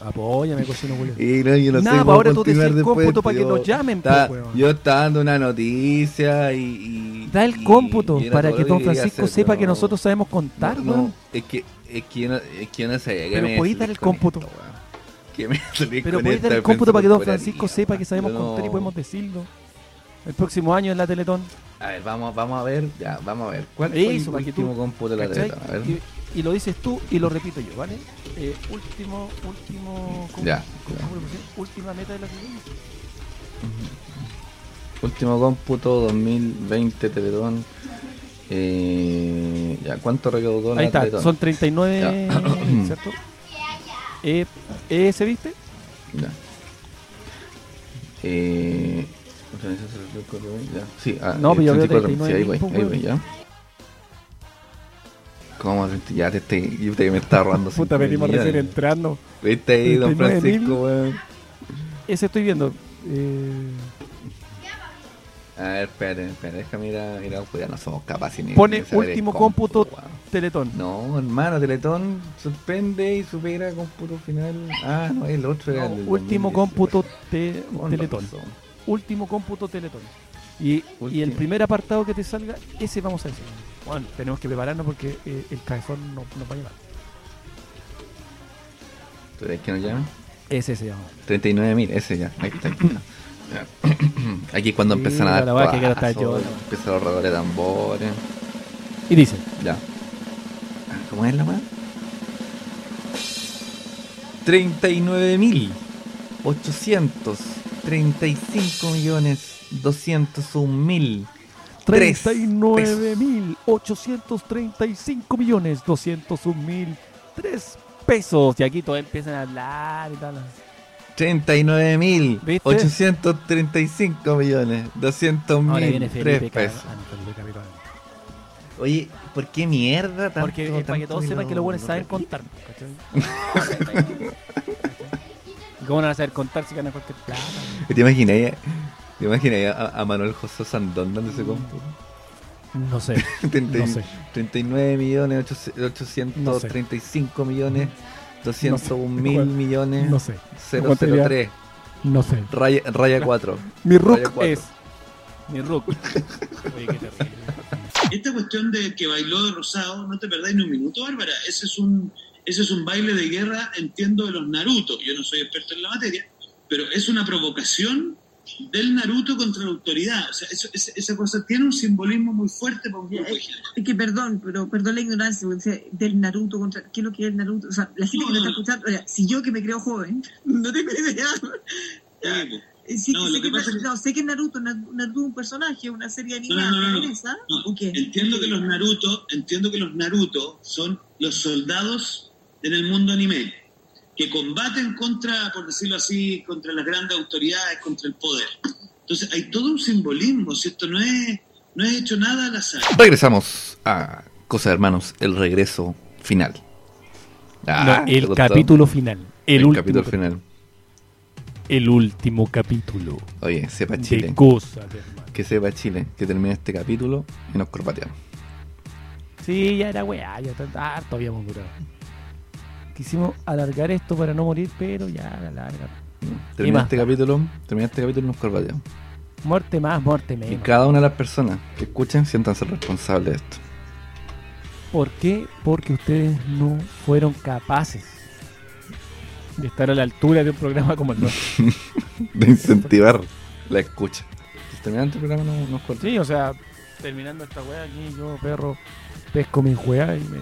S2: Apóyame, cocino Julio.
S1: Y no, yo no
S2: Nada,
S1: sé cómo
S2: ahora tú decís el cómputo para que nos llamen, pues, weón.
S1: Yo estaba dando una noticia y. y-
S2: Da el cómputo
S1: y
S2: para que don Francisco
S1: hacer,
S2: sepa que
S1: no.
S2: nosotros sabemos contar,
S1: no,
S2: weón.
S1: es que, es que yo no, es que yo no sabía que
S2: Pero
S1: me
S2: podéis dar el cómputo.
S1: esto, weón. Que me salís
S2: Pero podéis dar el cómputo para que don Francisco sepa que sabemos contar y podemos decirlo. El próximo año en la Teletón.
S1: A ver, vamos, vamos a ver, ya, vamos a ver. ¿Cuál fue
S2: Eso,
S1: el último cómputo de la treta? A ver.
S2: Y, y lo dices tú y lo repito yo, ¿vale? Eh, último, último. ¿cómo-
S1: Ya,
S2: cómo
S1: ya.
S2: Última meta de la Teletón.
S1: Último cómputo 2020 Teletón. Eh, ya, ¿cuánto recaudó la
S2: Ahí está,
S1: Teletón?
S2: son 39,
S1: Ya.
S2: ¿cierto? Eh, ¿Ese viste?
S1: Ya. Eh, ya. Sí, ah,
S2: No, pero yo veo
S1: 34,
S2: 39
S1: sí, ahí voy,
S2: mil,
S1: ahí
S2: pues,
S1: voy, ya. ¿Cómo? Ya te estoy, yo te me estaba robando
S2: Puta, venimos recién entrando.
S1: ¿Viste ahí, don
S2: 39 mil.
S1: Francisco, weón?
S2: Ese estoy viendo. Eh,
S1: A ver, espérate, espérate, déjame ir a, ir a pues ya no somos capaces ni
S2: Pone último cómputo.
S1: weón.
S2: Teletón.
S1: No, hermano, Teletón suspende y supera cómputo final. Ah, no, el otro era
S2: No,
S1: el
S2: último
S1: 2018.
S2: cómputo te- Teletón.
S1: razón
S2: último cómputo Teletón. Y, y, el primer apartado que te salga, ese vamos a decir. Bueno, tenemos que prepararnos porque eh, el cajón no, nos va a llevar.
S1: ¿Tú crees que nos llaman?
S2: Ese se llama.
S1: 39.000, ese ya. Ahí está. Aquí es cuando empiezan a dar
S2: pasos, que
S1: empiezan los rodadores de tambores.
S2: Y dice.
S1: Ya. ¿Cómo es la más? 39.800 35 millones 201 mil
S2: millones 201 mil 3 pesos. Y aquí todos empiezan a hablar y tal.
S1: 39.835 millones mil 3 pesos.
S2: Ah,
S1: Oye, ¿por qué mierda tanto?
S2: Porque para que todos sepan que los buenos saben contar. Ah, ¿cachai? ¿Y ¿Cómo no van a saber contar si ganan cualquier plata?
S1: ¿Te imaginas, te imaginas a, a Manuel José Sandón dando ese cómputo?
S2: No sé.
S1: 30
S2: No sé.
S1: 39 millones 835 millones 201 mil
S2: Igual,
S1: millones
S2: No sé.
S1: 003
S2: No sé.
S1: raya, raya 4
S2: Mi
S1: Raya
S2: rook es. Mi rook. Oye, qué terrible.
S4: Esta cuestión de que bailó de rosado, no te perdáis ni un minuto, Bárbara. Ese es un, ese es un baile de guerra, entiendo, de los Naruto. Yo no soy experto en la materia, pero es una provocación del Naruto contra la autoridad. O sea, eso- esa- esa cosa tiene un simbolismo muy fuerte para un grupo de gente.
S5: Es que perdón, pero perdón la ignorancia, porque dice del Naruto contra. ¿Qué es lo que es el Naruto? O sea, la gente que me está escuchando, o sea, si yo que me creo joven, no tengo idea.
S4: Sí, po.
S5: Eh,
S4: No,
S5: sé, que
S4: es
S5: no, sé que Naruto, Na- Naruto es un personaje, una serie animada
S4: No, no, no, no.
S5: japonesa.
S4: No,
S5: ¿O?
S4: Entiendo que los Naruto, entiendo que los Naruto son los soldados en el mundo anime que combaten contra, por decirlo así, contra las grandes autoridades, contra el poder. Entonces hay todo un simbolismo, si esto no es, no es hecho nada al azar.
S1: regresamos a Cosa de Hermanos el regreso final Ah,
S2: No,
S1: ¿te
S2: el capítulo final. El,
S1: el,
S2: último
S1: capítulo
S2: cap-
S1: final
S2: El último capítulo.
S1: oye sepa
S2: De
S1: Chile
S2: cosas de hermano.
S1: que sepa Chile que termine este capítulo y nos corpateamos
S2: Sí, ya era weá, ya harto habíamos durado. Quisimos alargar esto para no morir, pero ya la larga.
S1: termina este capítulo termina este capítulo y nos corpateamos
S2: Muerte más, muerte
S1: y
S2: menos.
S1: cada una de las personas que escuchen siéntanse responsables de esto
S2: ¿Por qué? Porque ustedes no fueron capaces de estar a la altura de un programa como el nuestro.
S1: de incentivar la escucha. Terminando el programa no, nos corta.
S2: Sí, o sea, terminando esta weá aquí, yo, perro, pesco mi weá y me,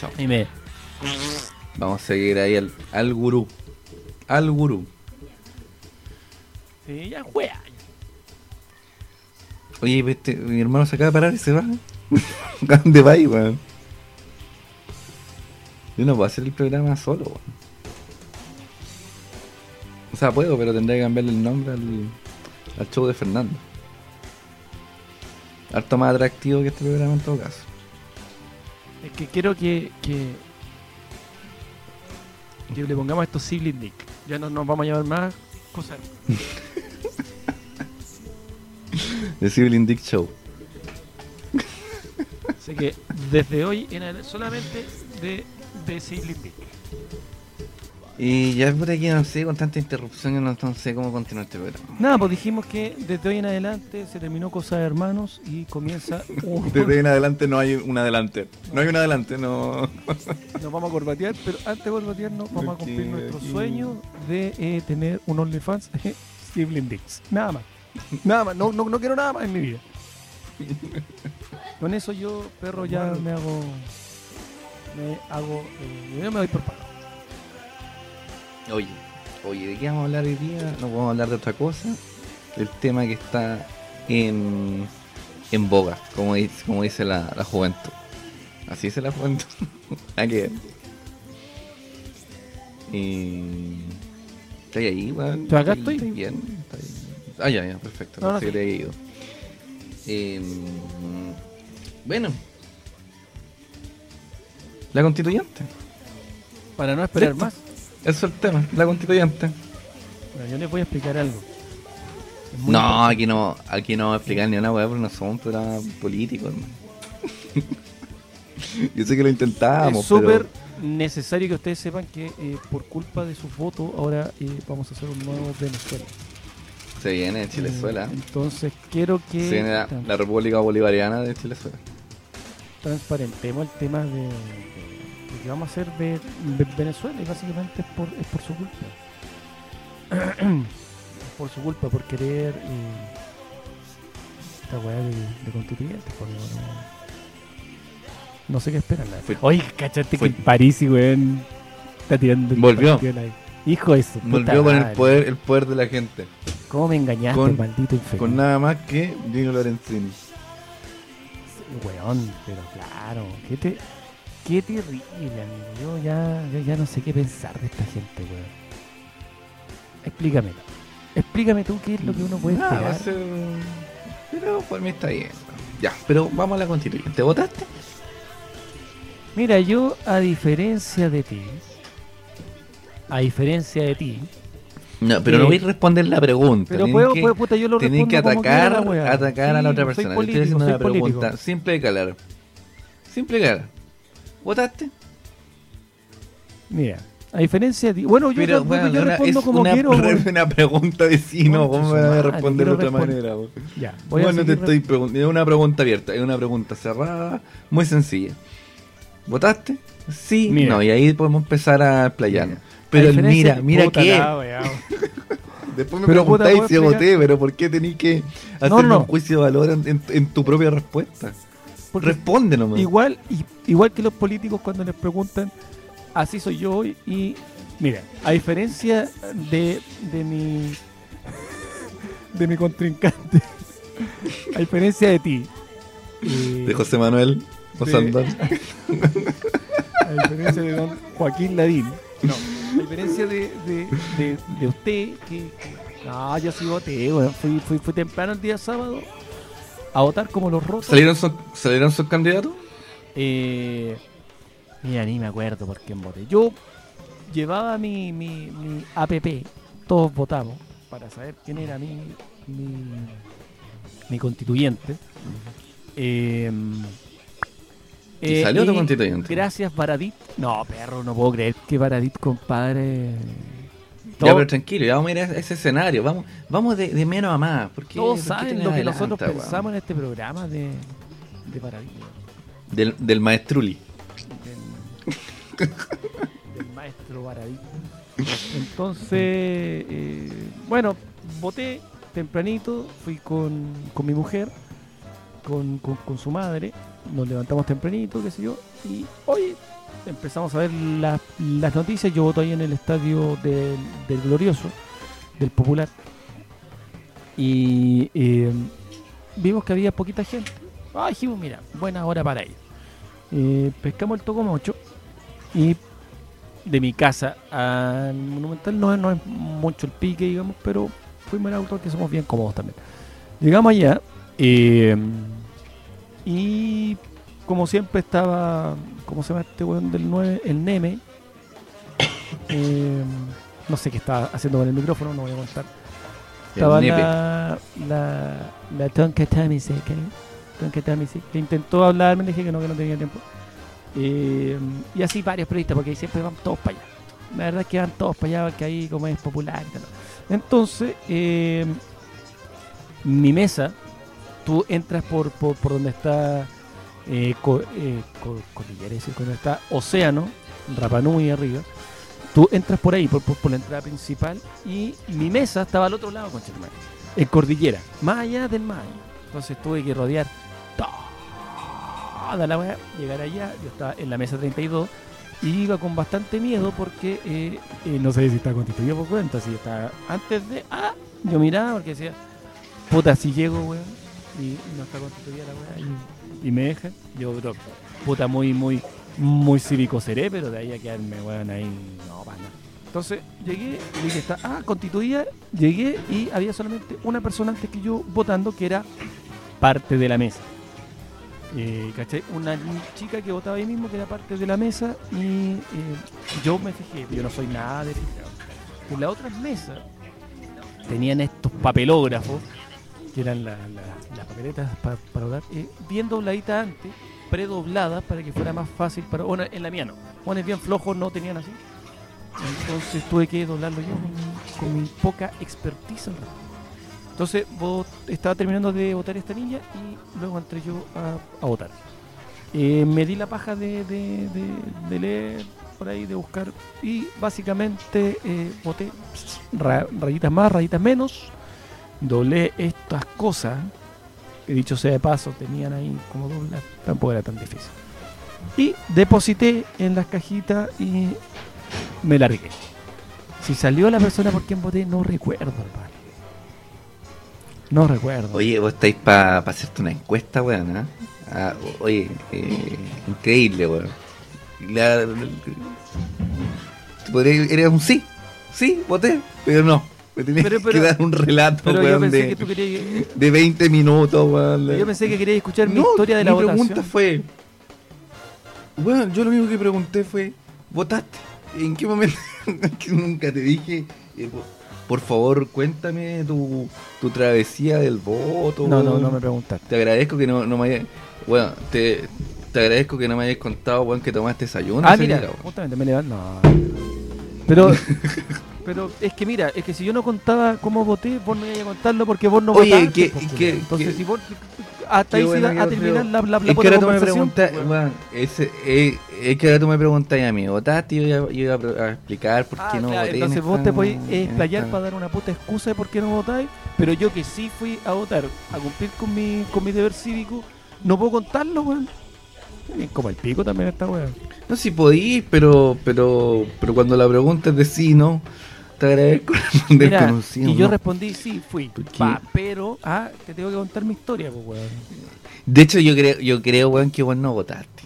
S1: Chao.
S2: y me.
S1: Vamos a seguir ahí al, al gurú. Al gurú.
S2: Sí, ya weá.
S1: Oye, este, mi hermano se acaba de parar y se va. ¿A dónde va ahí, weón? Yo no puedo hacer el programa solo, weón. O sea, puedo, pero tendría que cambiarle el nombre al, al show de Fernando. Harto más atractivo que este programa en todo caso.
S2: Es que quiero que, que, que le pongamos a esto Sibling Dick. Ya no nos vamos a llamar más cosas.
S1: The Sibling Dick Show.
S2: Así que desde hoy en adelante solamente de, de Sibling Dick.
S1: Y ya por aquí no sé, con tanta interrupción, yo no, no sé cómo continuar este programa.
S2: Nada, pues dijimos que desde hoy en adelante se terminó Cosa de Hermanos y comienza un...
S1: Desde ahí en adelante no hay un adelante. No hay un adelante, no.
S2: Nos vamos a corbatear, pero antes de corbatearnos vamos a cumplir nuestro
S1: aquí.
S2: sueño de eh, tener un OnlyFans Sibling Dicks. Nada más. Nada más. No, no, no quiero nada más en mi vida. Con eso yo, perro, ya me hago... Me hago... eh, yo me doy por pago.
S1: Oye, oye, ¿de qué vamos a hablar hoy día? No a hablar de otra cosa. El tema que está en, en boga, como dice, como dice la, la juventud. Así dice la juventud. Que ver. Y... ¿Estás ahí, weón?
S2: Yo acá
S1: ¿Estáis-
S2: estoy.
S1: bien? ¿Estáis- Ah, ya, ya, perfecto.
S2: No, no,
S1: que
S2: sí.
S1: te ido. Eh, bueno. La constituyente.
S2: Para no esperar más,
S1: Eso es el tema, la constituyente.
S2: bueno, yo les voy a explicar algo.
S1: No,
S2: importante.
S1: aquí no, aquí no vamos a explicar ni una weá porque no somos un programa político, hermano. Yo sé que lo intentábamos,
S2: es súper
S1: pero
S2: necesario que ustedes sepan que eh, por culpa de sus votos ahora eh, vamos a hacer un nuevo Venezuela.
S1: se viene Chilezuela.
S2: Eh, entonces quiero que
S1: Se viene la, la República Bolivariana de Chilezuela.
S2: transparentemos el tema de, de- de que vamos a hacer de, de Venezuela y básicamente es por, es por su culpa. Es por su culpa, por querer eh, esta weá de, de constituyentes. porque no, no sé qué esperan. la
S1: Fue-.
S2: Oye, cachate
S1: fue-
S2: que el París, weón, está tirando
S1: Volvió.
S2: Hijo de su puta
S1: Volvió con el poder, el poder de la gente.
S2: ¿Cómo me engañaste,
S1: con-
S2: maldito infeliz?
S1: Con nada más que Gino Lorenzini.
S2: Weón, pero claro, qué, te, qué terrible, amigo. Yo ya, yo ya no sé qué pensar de esta gente, weón. Explícame. Explícame tú qué es lo que uno puede
S1: Nada, va a
S2: esperar.
S1: ser- Pero por mí está bien. Ya, pero vamos a la constituyente. ¿Votaste?
S2: Mira, yo a diferencia de ti, a diferencia de ti,
S1: No, pero
S2: Eh,
S1: no voy a responder la pregunta.
S2: pero puedo,
S1: que-
S2: puedo- puta, yo lo respondo
S1: que
S2: como quiera
S1: atacar, atacar a la otra persona. Le
S2: político,
S1: estoy haciendo una pregunta simple y clara. Simple y clara. ¿Votaste?
S2: Mira, a diferencia de ti, bueno, yo,
S1: Pero
S2: yo-
S1: bueno,
S2: yo
S1: una-
S2: respondo
S1: es
S2: como
S1: una,
S2: quiero. weón.
S1: una pregunta ¿Cómo
S2: su
S1: me vas a responder de otra manera? weón?
S2: Ya, voy a
S1: Bueno, te
S2: seguir
S1: estoy preguntando. Es una pregunta abierta. Es una pregunta cerrada. Muy sencilla. ¿Votaste? Sí.
S2: Mira.
S1: No, y ahí podemos empezar a explayarnos.
S2: A
S1: Pero el mira, mira qué. Después me
S2: Pero,
S1: preguntáis
S2: ¿puedo
S1: si voté, pero ¿por qué tenéis que hacer
S2: No, no.
S1: un juicio de valor en, en- en tu propia respuesta?
S2: Porque
S1: Responde nomás.
S2: Igual, igual que los políticos cuando les preguntan, así soy yo hoy y mira, a diferencia de, de mi de mi contrincante, a diferencia de ti, eh,
S1: De José Manuel Osandón.
S2: a diferencia de don Joaquín Ladín, no, a diferencia de, de, de, de usted, que, no, yo sí voté, weón, fui, fui, fui temprano el día sábado a votar como los rotos.
S1: ¿Salieron, sus- ¿Salieron sus candidatos?
S2: Eh, mira, ni me acuerdo por quién voté. Yo llevaba mi, mi, mi APP, todos votamos, para saber quién era mi, mi, mi constituyente. Eh,
S1: ¿Y
S2: eh,
S1: salió tu
S2: y
S1: constituyente?
S2: Gracias, Baradit. No, perro, no puedo creer que Baradit, compadre.
S1: Ya, pero tranquilo, ya vamos a ir a ese escenario. Vamos, vamos de, de menos a más. Porque,
S2: todos saben lo que nosotros pensamos
S1: pensamos
S2: en este programa de, de Baradit.
S1: Del, del maestruli.
S2: del, del maestro Baradí. Entonces, eh, bueno, voté tempranito, fui con, con mi mujer, con, con- con su madre, nos levantamos tempranito, qué sé yo, y hoy empezamos a ver la- las noticias, yo voto ahí en el estadio del, del Glorioso, del Popular, y eh, vimos que había poquita gente. Ah, dijimos, mira, buena hora para ir. Eh, pescamos el Tocomocho y de mi casa al Monumental no, no es mucho el pique, digamos, pero fuimos en auto que somos bien cómodos también. Llegamos allá eh, y como siempre estaba, ¿cómo se llama este weón del 9? El Neme. Eh, no sé qué estaba haciendo con el micrófono, no voy a contar. Estaba
S1: El
S2: la, la, la Tonka Tamise, Tamise, que intentó hablarme, le dije que no, que no tenía tiempo. Eh, y así varios periodistas, porque ahí siempre van todos para allá. La verdad es que van todos para allá, porque ahí como es popular y tal. Entonces, eh, mi mesa, tú entras por, por, por donde está eh, co- eh, co- donde está Océano, Rapanui arriba. Tú entras por ahí, por, por, por la entrada principal, y mi mesa estaba al otro lado, madre, en cordillera, más allá del mar. Entonces tuve que rodear toda la weá, llegar allá. Yo estaba en la mesa 32 y iba con bastante miedo porque eh, eh, no sé si está constituido por cuenta. Si está antes de. Ah, yo miraba porque decía, puta, si llego, weón, y no está constituida la weá, y, me dejan, yo, bro, puta, muy, muy, muy cívico seré, pero de ahí a quedarme, weón, ahí, no, para nada. Entonces llegué y dije, está, ah, constituida, llegué y había solamente una persona antes que yo votando que era parte de la mesa. Eh, ¿cachai? Una chica que votaba ahí mismo que era parte de la mesa y eh, yo me fijé, yo no soy nada de fijado. En las otras mesas tenían estos papelógrafos, que eran la- la- las papeletas pa- para votar, eh, bien dobladitas antes, predobladas para que fuera más fácil para. Bueno, en la mía no. Bueno, bien flojos no tenían así. Entonces tuve que doblarlo yo con poca expertise. Entonces vos, estaba terminando de votar esta niña y luego entré yo a, a votar. Eh, me di la paja de, de- de- leer por ahí, de buscar y básicamente eh, voté ra- rayitas más, rayitas menos. Doblé estas cosas, dicho sea de paso, tenían ahí como doblar, tampoco era tan difícil. Y deposité en las cajitas y me largué. Si salió la persona por quien voté, no recuerdo, hermano. No recuerdo.
S1: Oye, vos estáis para hacerte una encuesta, weón, ¿ah? Ah, o- oye, eh, increíble, weón. La, la- podría- era un sí, sí, voté, pero no. Me tenías
S2: Pero- pero-
S1: que dar un relato,
S2: pero yo
S1: weón,
S2: pensé
S1: de,
S2: que tú querías.
S1: de 20 minutos, weón.
S2: Yo pensé que querías escuchar mi
S1: No,
S2: historia de la
S1: mi
S2: votación.
S1: pregunta fue, bueno, yo lo único que pregunté fue, ¿votaste? ¿En qué momento? que nunca te dije, eh, por, favor, cuéntame tu, tu travesía del voto.
S2: No, no,
S1: weón.
S2: no me preguntaste.
S1: Te agradezco que no, no me hayas. Bueno, te, te agradezco que no me hayas contado, weón, que tomaste desayuno.
S2: Ah, mira,
S1: día,
S2: justamente me levanto. No. Pero, pero es que mira, es que si yo no contaba cómo voté, vos no ibas a contarlo porque vos no
S1: Oye,
S2: votaste.
S1: que- que-
S2: culiao. Entonces,
S1: que-
S2: si vos. Hasta ahí se iba a terminar la, la, la
S1: es que ahora tú me preguntas,
S2: pues,
S1: eh, es que ahora tú me preguntas a mí, ¿votaste? Y yo iba, a, explicar por
S2: Ah,
S1: qué no
S2: claro,
S1: voté. en
S2: entonces vos
S1: esta-
S2: te podés explayar para dar una puta excusa de por qué no votáis, pero yo que sí fui a votar, a cumplir con mi, con mi deber cívico, no puedo contarlo, weón. Como el pico también esta weón.
S1: No, si podís, pero, pero, pero cuando la pregunta es de sí, no, te agradezco con un sí o
S2: y yo
S1: no.
S2: respondí, sí, fui. Pero, ah, te tengo que contar mi historia, pues, weón.
S1: De hecho, yo creo, yo creo, weón, que vos no votaste.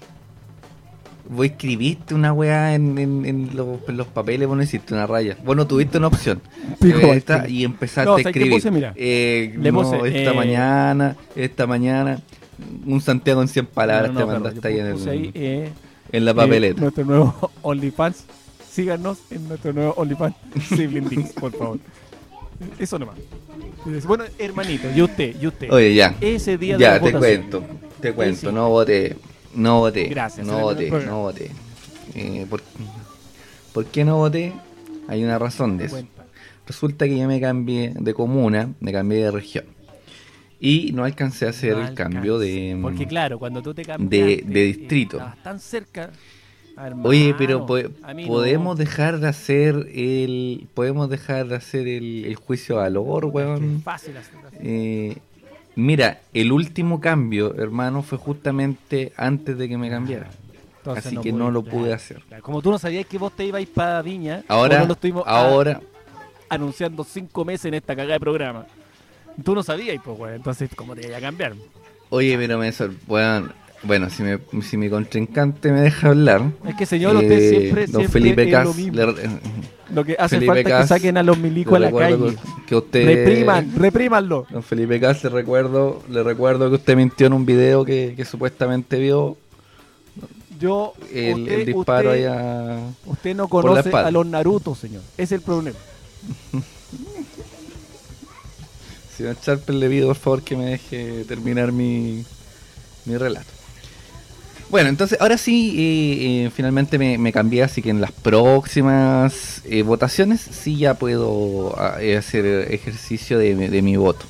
S1: Vos escribiste una weá en, en, en los, en los papeles, vos no hiciste una raya. Vos no tuviste una opción.
S2: Pico,
S1: Eh, esta-
S2: Martín.
S1: y empezaste
S2: No,
S1: a
S2: ¿sabes qué
S1: escribir.
S2: puse? Mira.
S1: Eh,
S2: Le
S1: no,
S2: puse,
S1: esta
S2: eh,
S1: mañana, esta mañana, un Santiago en 100 palabras
S2: No,
S1: te mandaste ahí en, el-
S2: ahí, eh,
S1: en la
S2: eh,
S1: papeleta.
S2: nuestro nuevo OnlyFans. Síganos en nuestro nuevo OnlyFans Sibling Dings, por favor. Eso nomás. Bueno, hermanito, y usted, y usted.
S1: Oye, ya.
S2: Ese día
S1: Ya, te
S2: votación.
S1: cuento, te cuento,
S2: sí.
S1: no voté, no voté,
S2: Gracias,
S1: no voté, no voté. Eh, ¿por, por qué no voté? Hay una razón de eso. Resulta que yo me cambié de comuna, me cambié de región. Y no alcancé a hacer
S2: No
S1: el cambio de...
S2: Porque claro, cuando tú te cambias
S1: de- de distrito.
S2: estabas tan cerca.
S1: Oye, pero po-
S2: no.
S1: podemos dejar de hacer el... Podemos dejar de hacer el, el juicio de valor, weón.
S2: fácil.
S1: Eh, mira, el último cambio, hermano, fue justamente antes de que me cambiara.
S2: Entonces
S1: Así que
S2: pude,
S1: no lo
S2: claro,
S1: pude hacer.
S2: claro. Como tú no sabías que vos te ibais para Viña,
S1: Ahora,
S2: lo estuvimos a-
S1: ahora,
S2: anunciando cinco meses en esta cagada de programa. Tú no sabías, pues, weón. Entonces, ¿cómo te iba a cambiar?
S1: Oye, pero me sor- bueno, bueno, si, me, si mi contrincante me deja hablar.
S2: Es que, señor, usted
S1: eh,
S2: siempre,
S1: don
S2: siempre
S1: Felipe Cas,
S2: lo que hace
S1: Felipe
S2: falta es que saquen a los milicos a la calle.
S1: que usted
S2: Repriman, reprímanlo.
S1: Don Felipe Cas, le recuerdo, le recuerdo que usted mintió en un video que, que supuestamente vio
S2: Yo,
S1: el,
S2: usted,
S1: el disparo
S2: usted,
S1: allá.
S2: usted no conoce a los Naruto, señor. Ese es el problema.
S1: Señor Charper, le pido por favor que me deje terminar mi, mi relato. Bueno, entonces ahora sí, eh, eh, finalmente me, me cambié, así que en las próximas eh, votaciones sí ya puedo ah, eh, hacer ejercicio de, mi- de mi voto.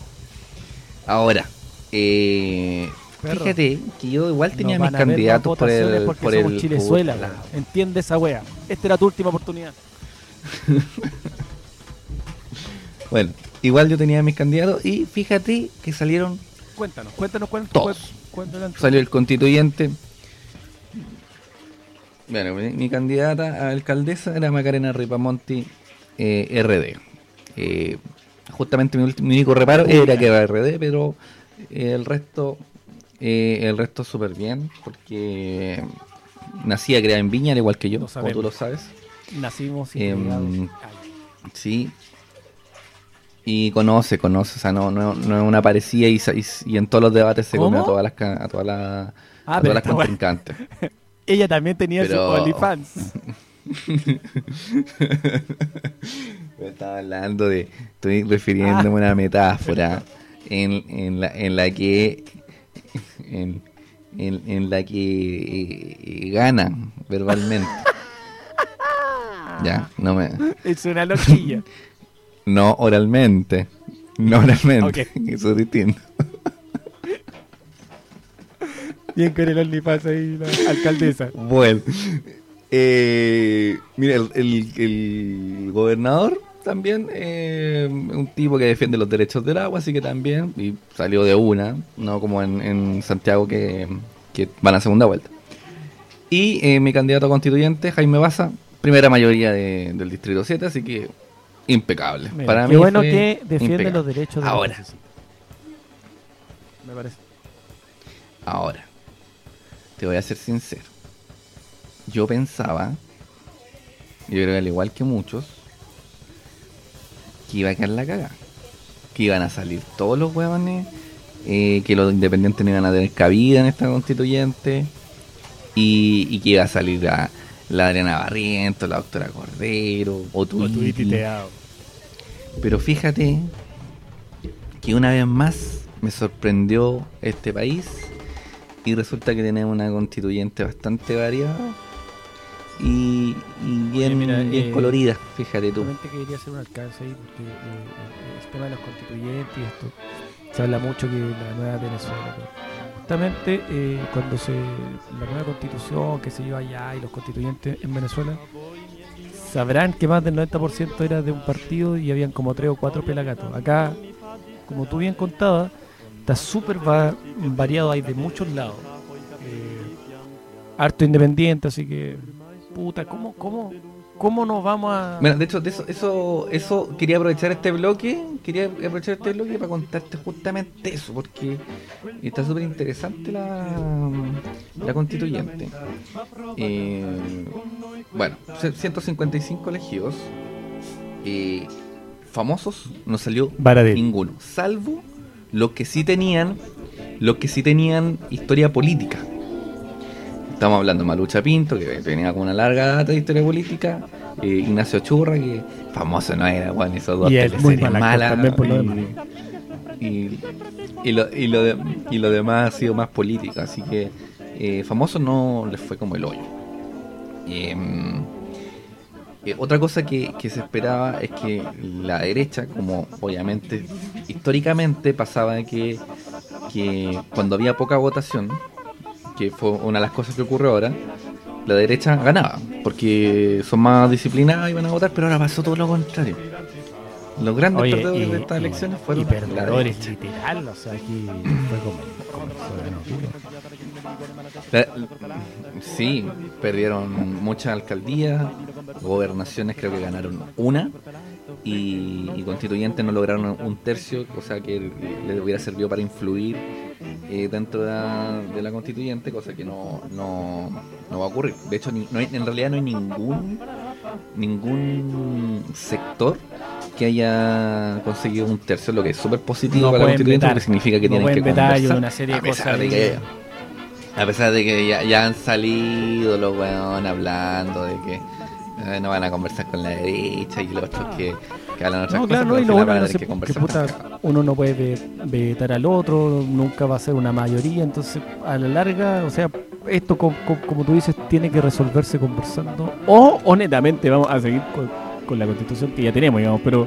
S1: Ahora, eh, fíjate que yo igual tenía
S2: No
S1: mis candidatos por el,
S2: porque
S1: por
S2: somos
S1: el
S2: Chilezuela, weón. Entiende esa wea. Esta era tu última oportunidad.
S1: Bueno, igual yo tenía mis candidatos y fíjate que salieron
S2: Cuéntanos, cuéntanos. Cuéntanos.
S1: salió el constituyente. Bueno, mi, candidata a alcaldesa era Macarena Ripamonti, eh, RD. Eh, justamente mi, último- mi único reparo era que era RD, pero eh, el resto, eh, el resto súper bien, porque nacía creada en Viña, al igual que yo, como tú lo sabes.
S2: Nacimos y
S1: Em. Sí. Y conoce, conoce, o sea, no, no, no es una parecida y, y, y en todos los debates se come a
S2: ¿Cómo?
S1: todas las, ca- a todas las,
S2: Ah,
S1: a todas las contrincantes.
S2: Ella también tenía
S1: Pero-
S2: su OnlyFans.
S1: Me estaba hablando de, estoy refiriéndome a una metáfora en, en, la, en la que en, en, en la que eh, gana verbalmente. Ya, no me,
S2: Es una loquilla.
S1: no oralmente, no oralmente,
S2: Ok.
S1: eso es distinto.
S2: Bien con el OnlyFans ahí, la alcaldesa.
S1: Bueno, eh, mira, el, el- el gobernador también, eh, un tipo que defiende los derechos del agua, así que también, y salió de una, no como en, en Santiago que, que van a segunda vuelta. Y eh, mi candidato a constituyente, Jaime Baza, primera mayoría de- del Distrito 7, así que impecable.
S2: Mira,
S1: Para
S2: qué
S1: mí
S2: bueno que defiende
S1: impecable.
S2: los derechos de
S1: Ahora.
S2: la. Me parece.
S1: Ahora, te voy a ser sincero. Yo pensaba, yo creo que al igual que muchos, que iba a quedar la cagada. Que iban a salir todos los huevones, eh, que los independientes no iban a tener cabida en esta constituyente, y, y que iba a salir la, la Adriana Barrientos, la doctora Cordero, o
S2: tu.
S1: Pero fíjate que una vez más me sorprendió este país y resulta que tenemos una constituyente bastante variada y, y bien,
S2: mira,
S1: bien
S2: eh,
S1: colorida, fíjate tú.
S2: Solamente quería hacer un alcance ahí porque eh, eh, el tema de los constituyentes y esto se habla mucho que la nueva Venezuela. pero Justamente eh, cuando se la nueva constitución que se iba allá y los constituyentes en Venezuela sabrán que más del 90% era de un partido y habían como tres o cuatro pelagatos. Acá, como tú bien contabas, está súper va- variado, hay de muchos lados. Eh, harto independiente, así que puta, ¿cómo, cómo, cómo nos vamos a
S1: Bueno, de hecho, de eso, eso, eso quería aprovechar este bloque, quería aprovechar este bloque para contarte justamente eso, porque está súper interesante la, la constituyente. Eh, bueno, c- 155 elegidos, eh, famosos no salió
S2: Varadero.
S1: ninguno, salvo los que sí tenían, los que sí tenían historia política. Estamos hablando de Malucha Pinto, que tenía como una larga data de historia política. eh, Ignacio Churra, que famoso no era, bueno, hizo dos
S2: Y él, muy
S1: teleseries
S2: mal actor
S1: malas.
S2: también por lo
S1: y-
S2: demás.
S1: y, y lo, y, lo de- y lo demás ha sido más política, así que eh, famoso no les fue como el hoyo. Em, eh, otra cosa que, que se esperaba es que la derecha, como obviamente históricamente pasaba que, que cuando había poca votación, que fue una de las cosas que ocurre ahora, la derecha ganaba, porque son más disciplinadas y van a votar, pero ahora pasó todo lo contrario. Los grandes
S2: Oye,
S1: perdedores
S2: y,
S1: de estas
S2: y-
S1: elecciones
S2: y
S1: fueron la
S2: perdedores
S1: derecha.
S2: literal, o sea, aquí fue como, como.
S1: La- sí, perdieron muchas alcaldías, gobernaciones creo que ganaron una y, y constituyentes no lograron un tercio, o sea que les hubiera servido para influir eh, dentro de la, de la constituyente, cosa que no, no, no va a ocurrir. De hecho, ni- no hay- en realidad no hay ningún ningún sector que haya conseguido un tercio, lo que es súper positivo
S2: No
S1: para la constituyente porque significa que tienen que conversar.
S2: una serie de
S1: a pesar
S2: cosas
S1: de que a pesar de que ya, ya han salido los weones hablando de que eh, no van a conversar con la derecha y los otros que, que hablan otras
S2: No,
S1: cosas,
S2: claro, no, y lo bueno
S1: van a
S2: no sé,
S1: que
S2: que
S1: conversar
S2: puta, uno no puede ve- vetar al otro, nunca va a ser una mayoría, entonces a la larga, o sea, esto co- co- como tú dices tiene que resolverse conversando o honestamente vamos a seguir con, con la constitución que ya tenemos, digamos, pero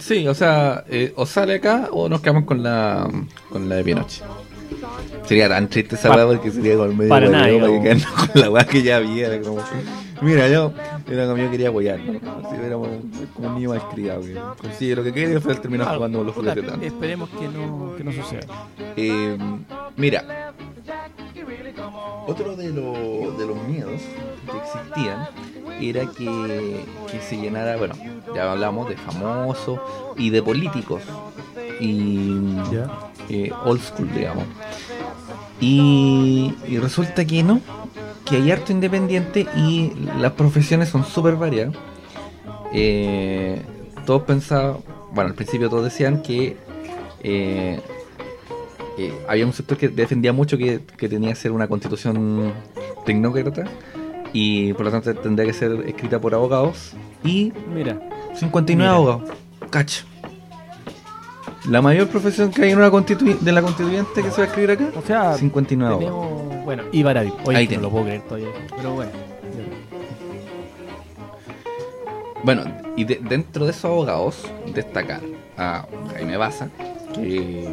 S1: Sí, o sea, eh, o sale acá o nos quedamos con la con la de Pinochet. Sería tan triste esa weá porque sería con medio
S2: para nada,
S1: quedarnos con la weá que ya había. era como, mira, yo era como yo quería apoyar, ¿no? Éramos como un niño mal criado que consigue lo que quiere y al final jugando con los juguetes tanto.
S2: esperemos que no, que no suceda.
S1: Eh, mira, otro de, los de los miedos que existían era que, que se llenara, bueno, ya hablamos de famosos y de políticos y
S2: Ya.
S1: Eh, old school, digamos. Y, y resulta que no, que hay harto independiente y las profesiones son súper variadas. Eh, todos pensaban, bueno, al principio todos decían que eh, eh, había un sector que defendía mucho que, que tenía que ser una constitución tecnócrata y por lo tanto tendría que ser escrita por abogados y
S2: Mira,
S1: 59
S2: Mira.
S1: abogados. Cacho. La mayor profesión que hay en una de la constituyente que se va a escribir acá,
S2: o sea,
S1: 59 abogados.
S2: tenemos, bueno, y Baradí, oye,
S1: Ahí
S2: no lo puedo creer todavía, pero bueno.
S1: Bueno, y de- dentro de esos abogados, destacar a Jaime Baza, que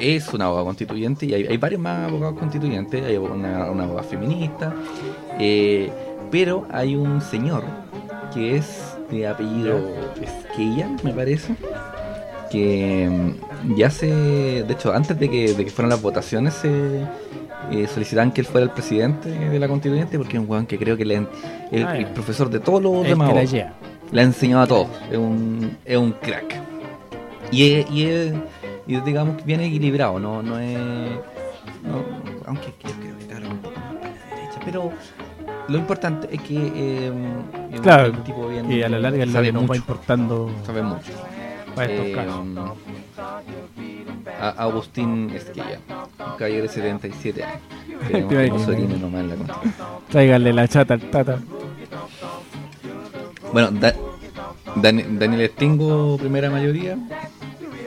S1: es un abogado constituyente, y hay, hay varios más abogados constituyentes, hay una, una abogada feminista, eh, pero hay un señor que es de apellido Esquella, me parece, que mm, ya se, de hecho, antes de que, de que fueran las votaciones, se eh, solicitaban que él fuera el presidente de la constituyente, porque es un weón que creo que le, el,
S2: Ah,
S1: el profesor de todos los
S2: El
S1: demás. Le ha enseñado a todo. Es un, es un crack. Y es, y es- y digamos que viene equilibrado, no, no es. no- aunque yo creo que claro, un poco más para la derecha. Pero lo importante es que eh,
S2: Claro,
S1: un tipo bien.
S2: Y a la larga lo
S1: sabe
S2: que nos va
S1: mucho,
S2: importando
S1: sabe mucho.
S2: Para estos
S1: Eh,
S2: casos.
S1: a- Agustín Esquilla, un caballero de 77 años.
S2: Te
S1: Tenemos que nomás en la constitución.
S2: Tráiganle la chata al tata.
S1: Bueno, Da- Dan- Daniel Estingo, primera mayoría.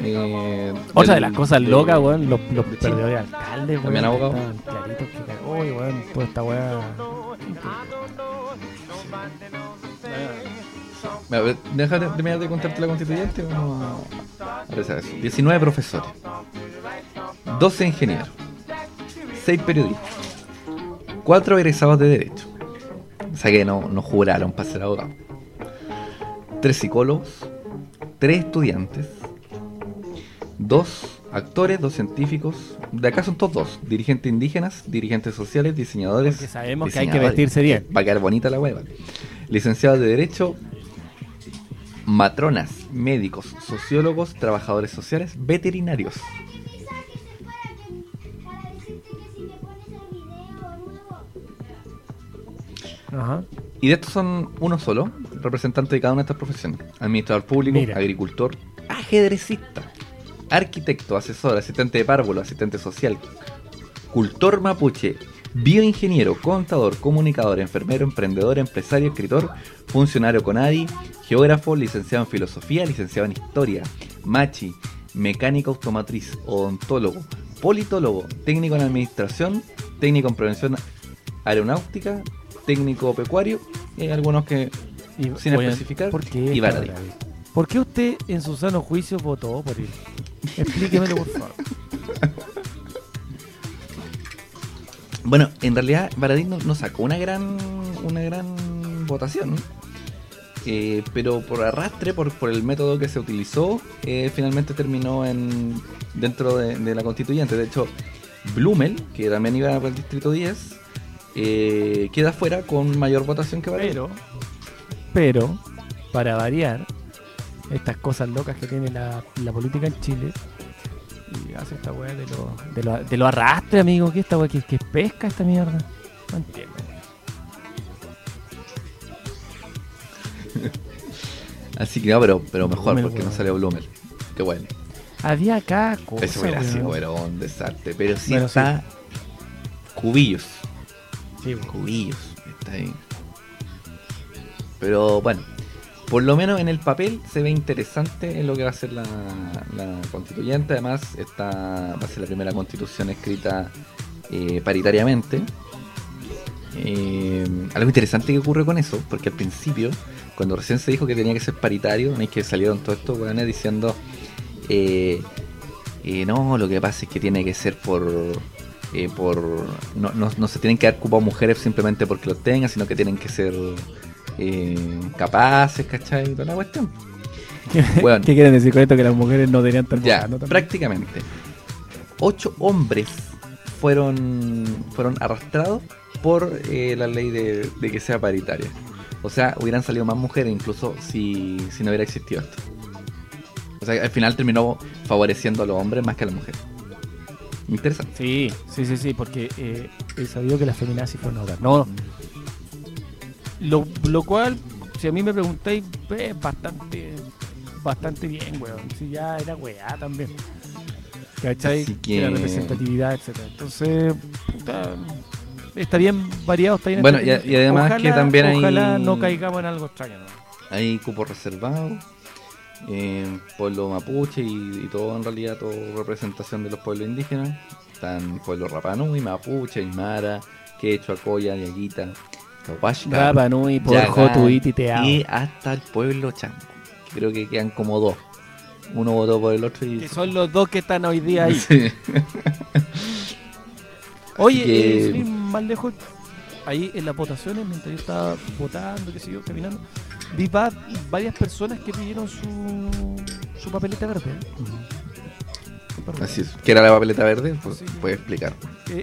S1: Eh,
S2: Otra de
S1: del-
S2: las cosas
S1: de-
S2: locas, weón, los, los
S1: de
S2: perdedores de alcalde, weón.
S1: También abogado.
S2: claritos que cagó, y, weón, toda esta weá.
S1: A ver, Déjate terminar de contarte la constituyente. Vamos a a revisar eso. 19 profesores, 12 ingenieros, 6 periodistas, 4 egresados de Derecho. O sea que no, no juraron para ser abogados. 3 psicólogos, 3 estudiantes, 2 actores, 2 científicos. De acá son todos dos: dirigentes indígenas, dirigentes sociales, diseñadores.
S2: Porque sabemos que hay que vestirse bien.
S1: Va a quedar bonita la hueva. Licenciados de Derecho, matronas, médicos, sociólogos, trabajadores sociales, veterinarios.
S2: Ajá.
S1: Y de estos son uno solo, representante de cada una de estas profesiones. Administrador público,
S2: Mira.
S1: agricultor, ajedrecista, arquitecto, asesor, asistente de párvulo, asistente social, cultor mapuche, bioingeniero, contador, comunicador, enfermero, emprendedor, empresario, escritor, funcionario CONADI, geógrafo, licenciado en filosofía, licenciado en historia, machi, mecánico automotriz, odontólogo, politólogo, técnico en administración, técnico en prevención aeronáutica, técnico pecuario, y hay algunos que
S2: Y,
S1: Sin especificar,
S2: ¿por qué,
S1: y?
S2: ¿Por qué usted en su sano juicio votó por él? Explíquemelo, por favor.
S1: Bueno, en realidad Baradín no, sacó una gran una gran votación, eh, pero por arrastre, por, por el método que se utilizó, eh, finalmente terminó en dentro de, de la constituyente. De hecho, Blumel, que también iba para el distrito 10, eh, queda fuera con mayor votación que Baradín.
S2: Pero, pero, para variar, estas cosas locas que tiene la, la política en Chile, y hace esta weá de lo, de lo, de lo arrastre, amigo, que esta weá que, que pesca esta mierda. No entiendo.
S1: Así que no, pero, pero mejor
S2: Blumel,
S1: porque no salió Blumel. Qué bueno.
S2: Había acá cosas.
S1: Eso hubiera
S2: weón.
S1: sido pero un desastre. Pero sí
S2: Bueno,
S1: está Cubillos.
S2: Sí.
S1: Cubillos. Está ahí. Pero bueno, por lo menos en el papel se ve interesante en lo que va a ser la, constituyente. Además, está, va a ser la primera constitución escrita eh, paritariamente. Eh, algo interesante que ocurre con eso, porque al principio, cuando recién se dijo que tenía que ser paritario, es que salieron todos estos weones diciendo eh, no, lo que pasa es que tiene que ser por por no, no, no se tienen que dar cupo a mujeres simplemente porque los tengan, sino que tienen que ser eh, capaces, ¿cachai? Toda la cuestión. Weón.
S2: ¿Qué quieren decir con esto? Que las mujeres no deberían estar
S1: Ya, prácticamente. Ocho hombres fueron, fueron arrastrados por eh, la ley de, de que sea paritaria. O sea, hubieran salido más mujeres incluso si, si no hubiera existido esto. O sea, al final terminó favoreciendo a los hombres más que a las mujeres. Interesante.
S2: Sí, sí, sí, sí, porque eh, he sabido que las feminazis fueron a votar. No, lo, lo cual, si a mí me preguntáis, es bastante, bastante bien, weón. Si ya era weá también. ¿Cachai?
S1: Que-
S2: La representatividad, etcétera. Entonces, puta, está bien variado, está bien
S1: Bueno, y- además que también hay-
S2: Ojalá no caigamos en algo extraño, ¿no?
S1: Hay cupos reservados. Eh, pueblo mapuche y, y todo en realidad, todo representación de los pueblos indígenas. Están pueblo Rapanui, Mapuche, Aymara, Quechua, Coya, Yaguita, Cahuashca,
S2: Rapa Nui, por
S1: Yagán
S2: Jotuiti, te amo.
S1: y hasta el pueblo Chanco. Creo que quedan como dos. Uno votó por el otro y...
S2: Que son los dos que están hoy día ahí.
S1: Sí.
S2: Oye,
S1: que-
S2: eh, ir más lejos, ahí en las votaciones, mientras yo estaba votando, qué sé yo, caminando, vi va- varias personas que pidieron su, su papeleta verde. Súper
S1: Así es. ¿Qué era la papeleta verde? Pues puede explicar.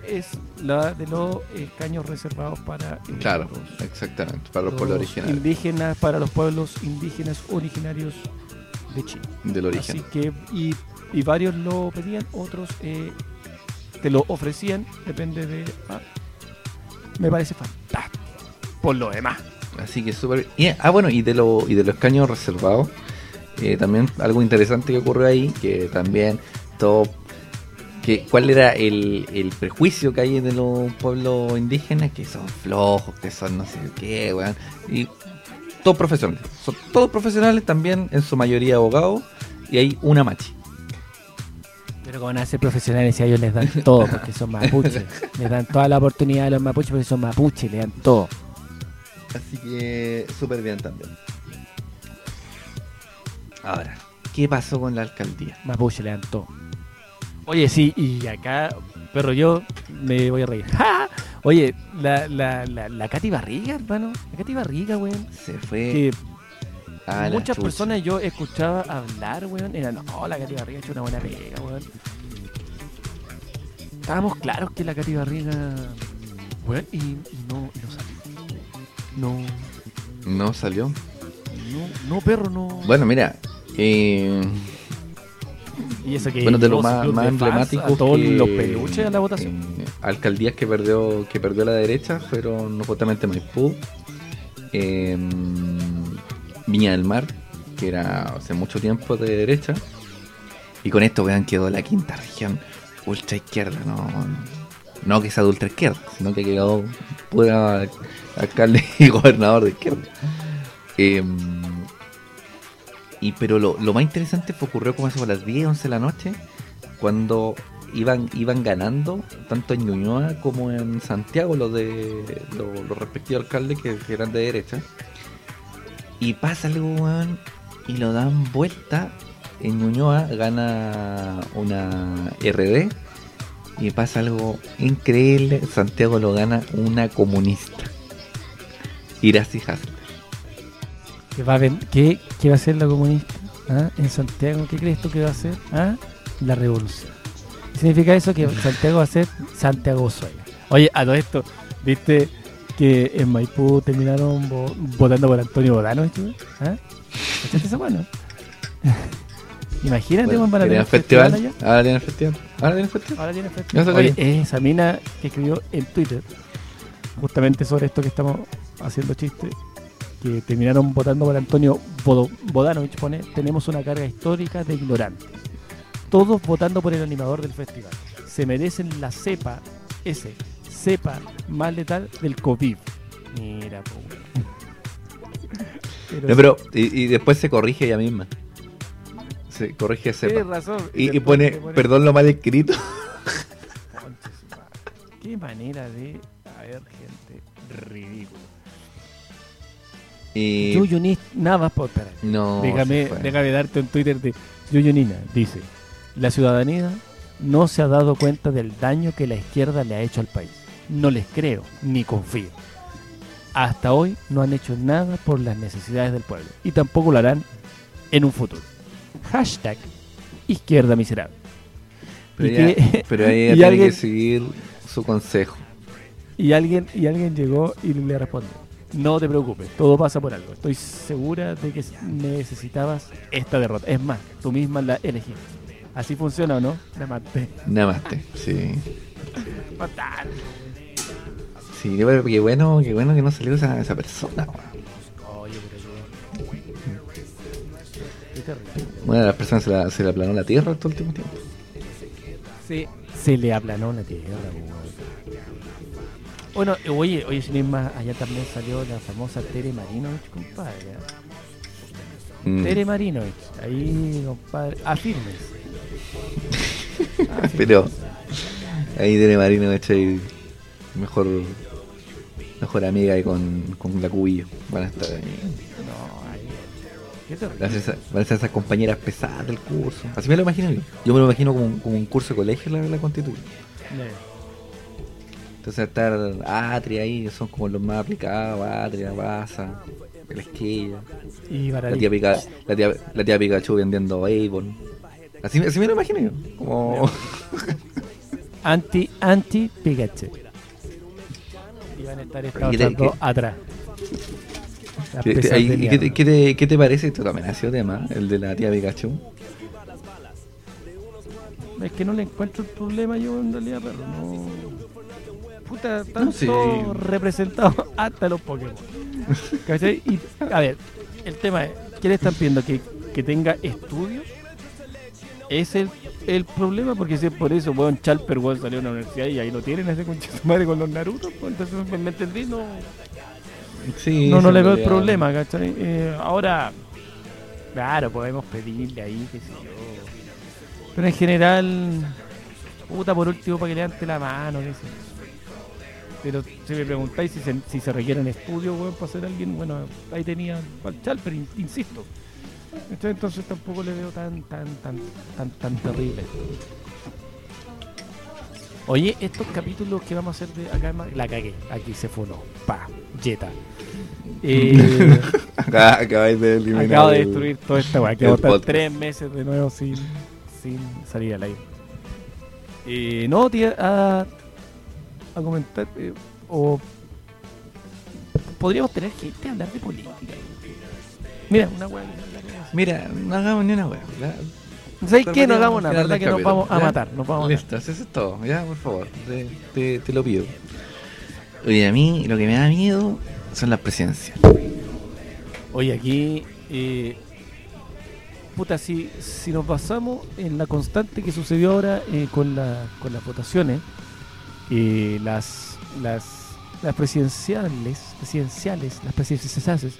S2: es la de los escaños reservados para eh,
S1: Claro,
S2: los-
S1: exactamente. Para los pueblos
S2: los
S1: originarios.
S2: indígenas, para los pueblos indígenas originarios de Chile.
S1: Del origen.
S2: Así que, y, y varios lo pedían, otros eh, te lo ofrecían, depende de. ah, me parece fantástico. Por lo demás.
S1: Así que súper ah, bueno, y de, lo, y de los escaños reservados, eh, también algo interesante que ocurrió ahí, que también Que, ¿Cuál era el, el prejuicio que hay de los pueblos indígenas? Que son flojos, que son no sé qué, weón. Y todos profesionales. Son todos profesionales también, en su mayoría abogados, y hay una machi.
S2: Pero como van a ser profesionales y a ellos les dan todo porque son mapuches. les dan toda la oportunidad a los mapuches porque son mapuches, le dan todo.
S1: Así que súper bien también. Ahora, ¿qué pasó con la alcaldía?
S2: Mapuche le dan todo. Oye, sí, y acá, perro, yo me voy a reír. ¡Ja! Oye, la, la, la, la Katy Barriga, hermano. La Katy Barriga, weón.
S1: Se fue
S2: Que
S1: a la
S2: muchas personas yo escuchaba hablar, weón. Era, no, la Katy Barriga ha hecho una buena pega, weón. Estábamos claros que la Katy Barriga, weón, y, y no, y no salió. No,
S1: No salió.
S2: no, no, perro, no.
S1: Bueno, mira. Eh,
S2: y eso que
S1: bueno, de lo más, más emblemático.
S2: Todos
S1: que,
S2: los peluches a la votación.
S1: eh, alcaldías que perdió que perdió la derecha fueron justamente Maipú, eh, Viña del Mar, que era hace mucho tiempo de derecha. Y con esto, vean, quedó la quinta región ultra izquierda. No, no que sea de ultra izquierda, sino que quedó pura alcalde y gobernador de izquierda. Eh, y pero lo, lo más interesante fue ocurrió como eso a las 10, 11 de la noche, cuando iban, iban ganando, tanto en Ñuñoa como en Santiago, los de los, respectivos alcaldes que, eran de derecha. Y pasa algo, weón, y lo dan vuelta. En Ñuñoa gana una RD. Y pasa algo increíble. Santiago lo gana una comunista. Iracy Hasler.
S2: ¿Qué va, a qué, qué va a hacer la comunista ¿Ah? en Santiago? ¿Qué crees tú que va a hacer? ¿Ah? La revolución. ¿Qué significa eso? Que Santiago va a ser Santiago Sueño. Oye, a todo esto, ¿viste que en Maipú terminaron vo- votando por Antonio Bodano. ¿Ah? ¿Cachaste esa mano? Imagínate,
S1: Bueno,
S2: van a
S1: ¿tienen
S2: tener festival
S1: festival?
S2: allá.
S1: Ahora tienen festival. Ahora tienen festival.
S2: Ahora tiene
S1: Ya
S2: festival. Oye, esa mina que escribió en Twitter, justamente sobre esto que estamos haciendo chiste, que terminaron votando por Antonio Bodo- Bodanovich, pone, tenemos una carga histórica de ignorantes. Todos votando por el animador del festival. Se merecen la cepa, ese, cepa más letal del COVID. Mira, po, weón. Pero
S1: No, pero, y, y después se corrige ella misma. Se corrige
S2: sí, tienes razón.
S1: Y, pone,
S2: pone-
S1: perdón lo mal escrito.
S2: Qué manera de haber gente ridícula.
S1: Y.
S2: Yuyunis Navas, por espera.
S1: No.
S2: déjame, darte un Twitter de Yuyunina. Dice: La ciudadanía no se ha dado cuenta del daño que la izquierda le ha hecho al país. No les creo ni confío. Hasta hoy no han hecho nada por las necesidades del pueblo y tampoco lo harán en un futuro. Hashtag izquierda miserable.
S1: Pero
S2: y
S1: ella,
S2: que-
S1: pero ella
S2: y
S1: tiene
S2: alguien-
S1: que seguir su consejo.
S2: Y alguien, y alguien llegó y le respondió, no te preocupes, todo pasa por algo. Estoy segura de que necesitabas esta derrota. Es más, tú misma la elegiste. ¿Así funciona o no? La maté.
S1: Namaste. Sí.
S2: Fatal.
S1: Sí, pero qué bueno, qué bueno que no salió esa, esa persona.
S2: Oye, pero yo... Qué terrible.
S1: Bueno, las personas se la, se le aplanó la tierra todo el último tiempo.
S2: Sí. Se le aplanó la tierra, weón. Bueno, eh, oye, oye, sin ir más, allá también salió la famosa Tere Marinovich, compadre. ¿eh?
S1: Mm.
S2: Tere Marinovich, ahí, compadre, afirmes.
S1: Pero ahí tiene Marino hecho ahí mejor mejor amiga ahí con, con la cubillo. Van a estar ahí.
S2: No, ahí. Qué.
S1: Van a, ser, esa- van a ser esas compañeras pesadas del curso. Así me lo imagino yo. Yo me lo imagino como, un- como un curso de colegio la, la constitución. Entonces estar Atria ahí, son como los más aplicados, Atria, Baza, el
S2: Y
S1: la tía, Pica, la, tía, la tía Pikachu vendiendo Avon. Así, así me lo imagino yo. Como...
S2: Anti, anti Pikachu. Y van a estar estas
S1: ¿Qué te-
S2: otras dos
S1: qué-
S2: atrás.
S1: ¿Qué, te-
S2: pesas
S1: ahí-
S2: de
S1: ¿qué
S2: mierda.
S1: te, qué te- qué te parece? Esto también ha sido tema, el de la tía Pikachu.
S2: Es que no le encuentro el problema yo en realidad, pero no. Puta, están
S1: sí.
S2: todos representados hasta los Pokémon. ¿Cachai? Y, a ver, el tema es, ¿qué le están pidiendo? ¿Que, que tenga estudios? Es el, el problema, porque si es por eso, weón, Chalper, weón, salió a la universidad y ahí lo tienen, ese su madre con los Naruto, pues, entonces me, me entendí, no,
S1: Sí,
S2: no, no le veo el problema, ¿cachai? Eh, ahora, claro, podemos pedirle ahí, qué sé yo. Pero en general, puta, por último, para que levante la mano, qué sé yo. Pero si me preguntáis si se, si se requieren estudios, weón, para ser alguien, bueno, ahí tenía al Chalper, in- insisto. Entonces tampoco le veo tan, tan, tan, tan, tan terrible. Oye, estos capítulos que vamos a hacer de acá, la cagué. Aquí se funó. Pa, Jetta. Eh,
S1: Acabáis de eliminar.
S2: acabo de
S1: el-
S2: destruir toda esta weá. Que
S1: el
S2: estar tres meses de nuevo sin, sin salir al aire. Eh, no, tía, a, a comentar. eh, o podríamos tener gente a hablar de política. Mira, una weá.
S1: Mira, no hagamos ni una ya.
S2: ¿Sabes qué? No hagamos nada, Que nos vamos a matar. Nos vamos a matar.
S1: Listo, eso es todo. Ya, por favor, te, te- te lo pido. Oye, a mí lo que me da miedo son las presidenciales.
S2: Oye, aquí, eh, puta, si, si nos basamos en la constante que sucedió ahora eh, con, la, con las votaciones, eh, las, las, las presidenciales, presidenciales, las presidenciales,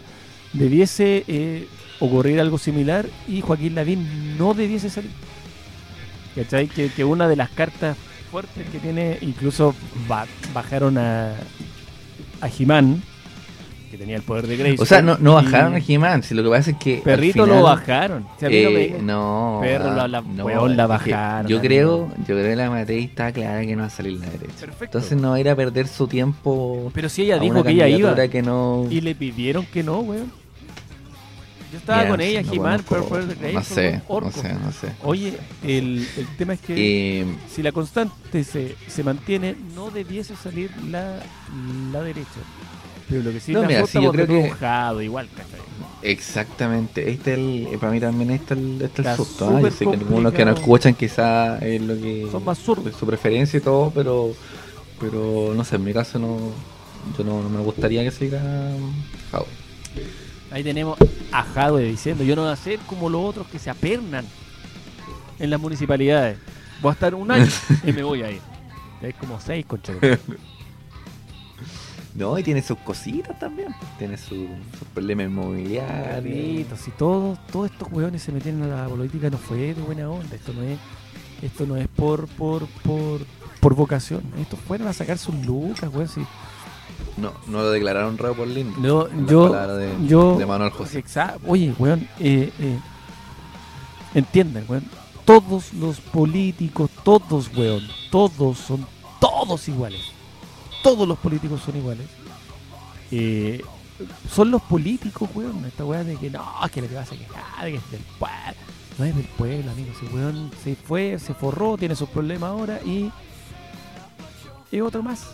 S2: debiese eh, ocurrir algo similar y Joaquín Lavín no debiese salir. ¿Cachai? Que, que una de las cartas fuertes que tiene, incluso ba- bajaron a, a Jimán, que tenía el poder de Grace.
S1: O sea, no, no bajaron a He-Man, si lo que pasa es que. al
S2: Perrito
S1: final,
S2: lo bajaron. Si a mí no me
S1: eh, no,
S2: Perro, la- la- weón, la bajaron,
S1: Yo creo, yo creo que la Matei está clara que no va a salir la derecha.
S2: Perfecto.
S1: Entonces no va a ir a perder su tiempo.
S2: Pero si ella dijo que ella iba
S1: que no.
S2: y le pidieron que no, weón. Yo estaba
S1: Ya,
S2: con ella,
S1: no
S2: He-Man, Grapefruit,
S1: No sé, no sé, no sé.
S2: Oye, el, el tema es que
S1: Eh,
S2: si la constante se, se mantiene, no debiese salir la, la derecha. Pero lo que sí
S1: No,
S2: me
S1: mira, sí, yo creo que-
S2: igual, ¿cachai?
S1: exactamente. Este es el, eh, para mí también este es el, este es el susto. ¿ah? Yo sé que algunos que no
S2: complicado.
S1: escuchan quizás es lo que
S2: Son más zurdos.
S1: es su preferencia y todo, pero pero no sé, en mi caso no yo no, no me gustaría que siga Jao.
S2: Ahí tenemos a Jadwe diciendo, yo no voy a ser como los otros que se apernan en las municipalidades. Voy a estar un año y me voy a ir. Es como seis, concha.
S1: No, y tiene sus cositas también. Tiene su- sus problemas inmobiliarios.
S2: Si todos, todos estos hueones se metieron a la política no fue de buena onda, esto no es, esto no es por, por, por, por vocación, estos fueron a sacar sus lucas, weón, si-
S1: No, no lo declararon raro por lindo.
S2: No, yo,
S1: de,
S2: yo,
S1: de Manuel José.
S2: Oye, weón, eh, eh, entienden, weón, todos los políticos, todos, weón, todos son todos iguales, todos los políticos son iguales. Eh, son los políticos, weón, esta weá de que no, que que vas a quejar, que es del pueblo. No es del pueblo, amigo, ese weón se fue, se forró, tiene sus problemas ahora y... Y otro más,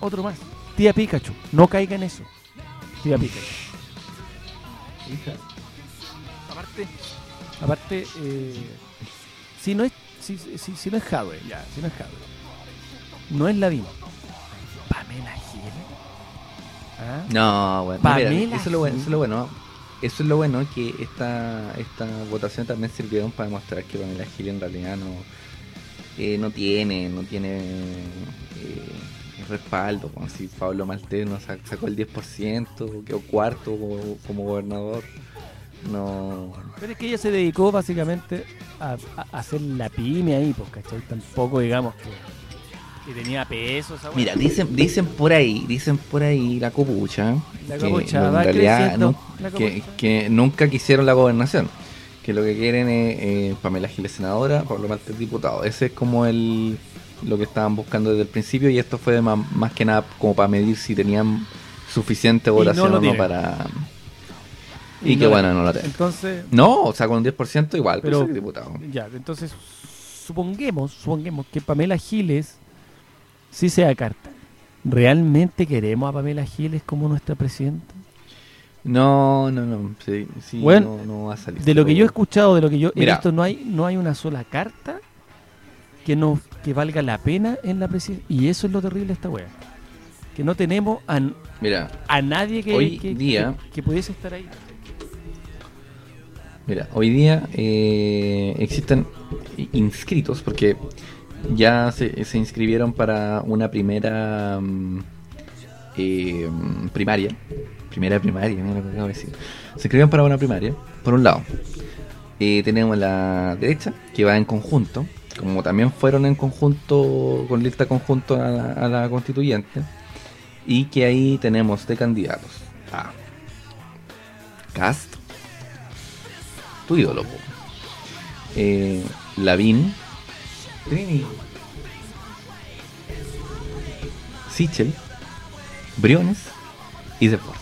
S2: otro más. Tía Pikachu, no caiga en eso. Tía Pikachu. Aparte, aparte, eh, si no es, si, si, si no es Hadwe, ya, si no es Hadwe, no es Lavín, Pamela Gil. ¿Ah?
S1: No, bueno, mira, eso es lo bueno, eso es lo bueno. Eso es lo bueno que esta, esta votación también sirvió para demostrar que Pamela Gil en realidad no, eh, no tiene, no tiene eh, respaldo. Como si Pablo Maltés no sa- sacó el 10%, quedó cuarto como, como gobernador. No,
S2: Pero es que ella se dedicó básicamente a, a- a hacer la pyme ahí, pues, ¿cachai? Tampoco digamos que, que tenía peso esa weá.
S1: Mira, dicen, dicen por ahí, dicen por ahí la copucha,
S2: La
S1: que
S2: copucha
S1: en
S2: va
S1: realidad nu-
S2: la
S1: que,
S2: copucha.
S1: que nunca quisieron la gobernación, que lo que quieren es eh, Pamela Giles senadora, Pablo Maltés diputado. Ese es como el lo que estaban buscando desde el principio y esto fue más, más que nada como para medir si tenían suficiente votación
S2: lo
S1: o no para...
S2: Y
S1: Y, que
S2: no
S1: bueno, no la tienen.
S2: Entonces,
S1: No, o sea, con un 10% igual,
S2: Pero-
S1: pero diputado.
S2: ya, entonces supongamos, supongamos que Pamela Giles sí sea carta. ¿Realmente queremos a Pamela Giles como nuestra presidenta?
S1: No, no, no, sí, sí,
S2: Bueno,
S1: no, no va a salir.
S2: De lo que yo he escuchado, de lo que yo he
S1: Mira.
S2: visto, no hay, no hay una sola carta que no que valga la pena en la presidencia. Y eso es lo terrible de esta wea. Que no tenemos a,
S1: Mira,
S2: a nadie que,
S1: Hoy
S2: que-
S1: día-
S2: que- que pudiese estar ahí.
S1: Mira, hoy día eh, existen inscritos porque ya se, se inscribieron para una primera mm, eh, primaria. Primera primaria, mira lo que acabo de decir. Se inscribieron para una primaria, por un lado. Eh, tenemos la derecha, que va en conjunto, como también fueron en conjunto, con lista conjunto a la, constituyente. Y que ahí tenemos de candidatos a Cast, tu ídolo. Eh, Lavín, Trini, Sichel, Briones y Deportes.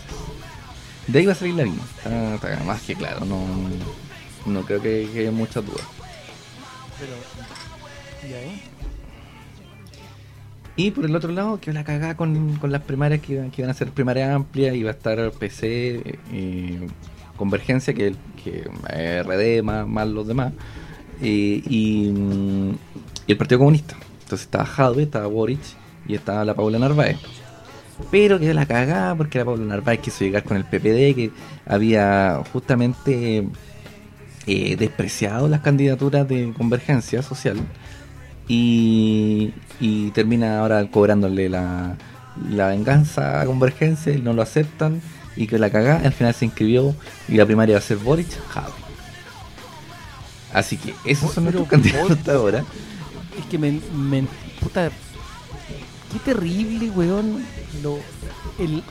S1: De ahí va a salir Lavín, está, está más que claro, no, no creo que, que haya muchas dudas.
S2: Pero, ¿y ahí?
S1: Y por el otro lado, que la cagada con, con las primarias que, iban- que iban a ser primarias amplias, iba a estar PC, eh, Convergencia, que, que RD más, más los demás, eh, y, mm, y el Partido Comunista. Entonces estaba Jadwe, estaba Boric y estaba la Paula Narváez. Pero quedó la cagada porque la Paula Narváez quiso llegar con el PPD, que había justamente eh, despreciado las candidaturas de Convergencia Social y, y termina ahora cobrándole la, la venganza a Convergencia y no lo aceptan y que la cagá, al final se inscribió y la primaria va a ser Boric, Javi. Así que esos son nuestros candidatos hasta ahora.
S2: Es que me, me- puta, qué terrible, weón, lo, el,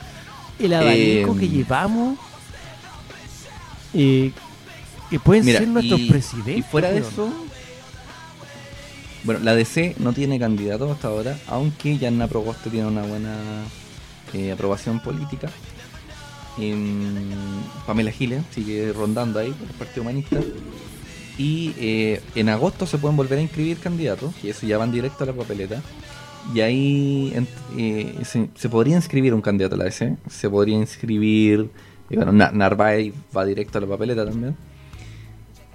S2: el abanico
S1: Eh,
S2: que llevamos, eh, que pueden
S1: Mira,
S2: ser nuestros
S1: y,
S2: presidentes.
S1: y fuera de eso, bueno, la DC no tiene candidato hasta ahora, aunque Yanna Proboste tiene una buena eh, aprobación política. em, Pamela Giles sigue rondando ahí por el Partido Humanista. Y eh, en agosto se pueden volver a inscribir candidatos, y eso ya van directo a la papeleta. Y ahí eh, se, se podría inscribir un candidato a la ADC, se podría inscribir, y bueno, Na- Narváez va directo a la papeleta también.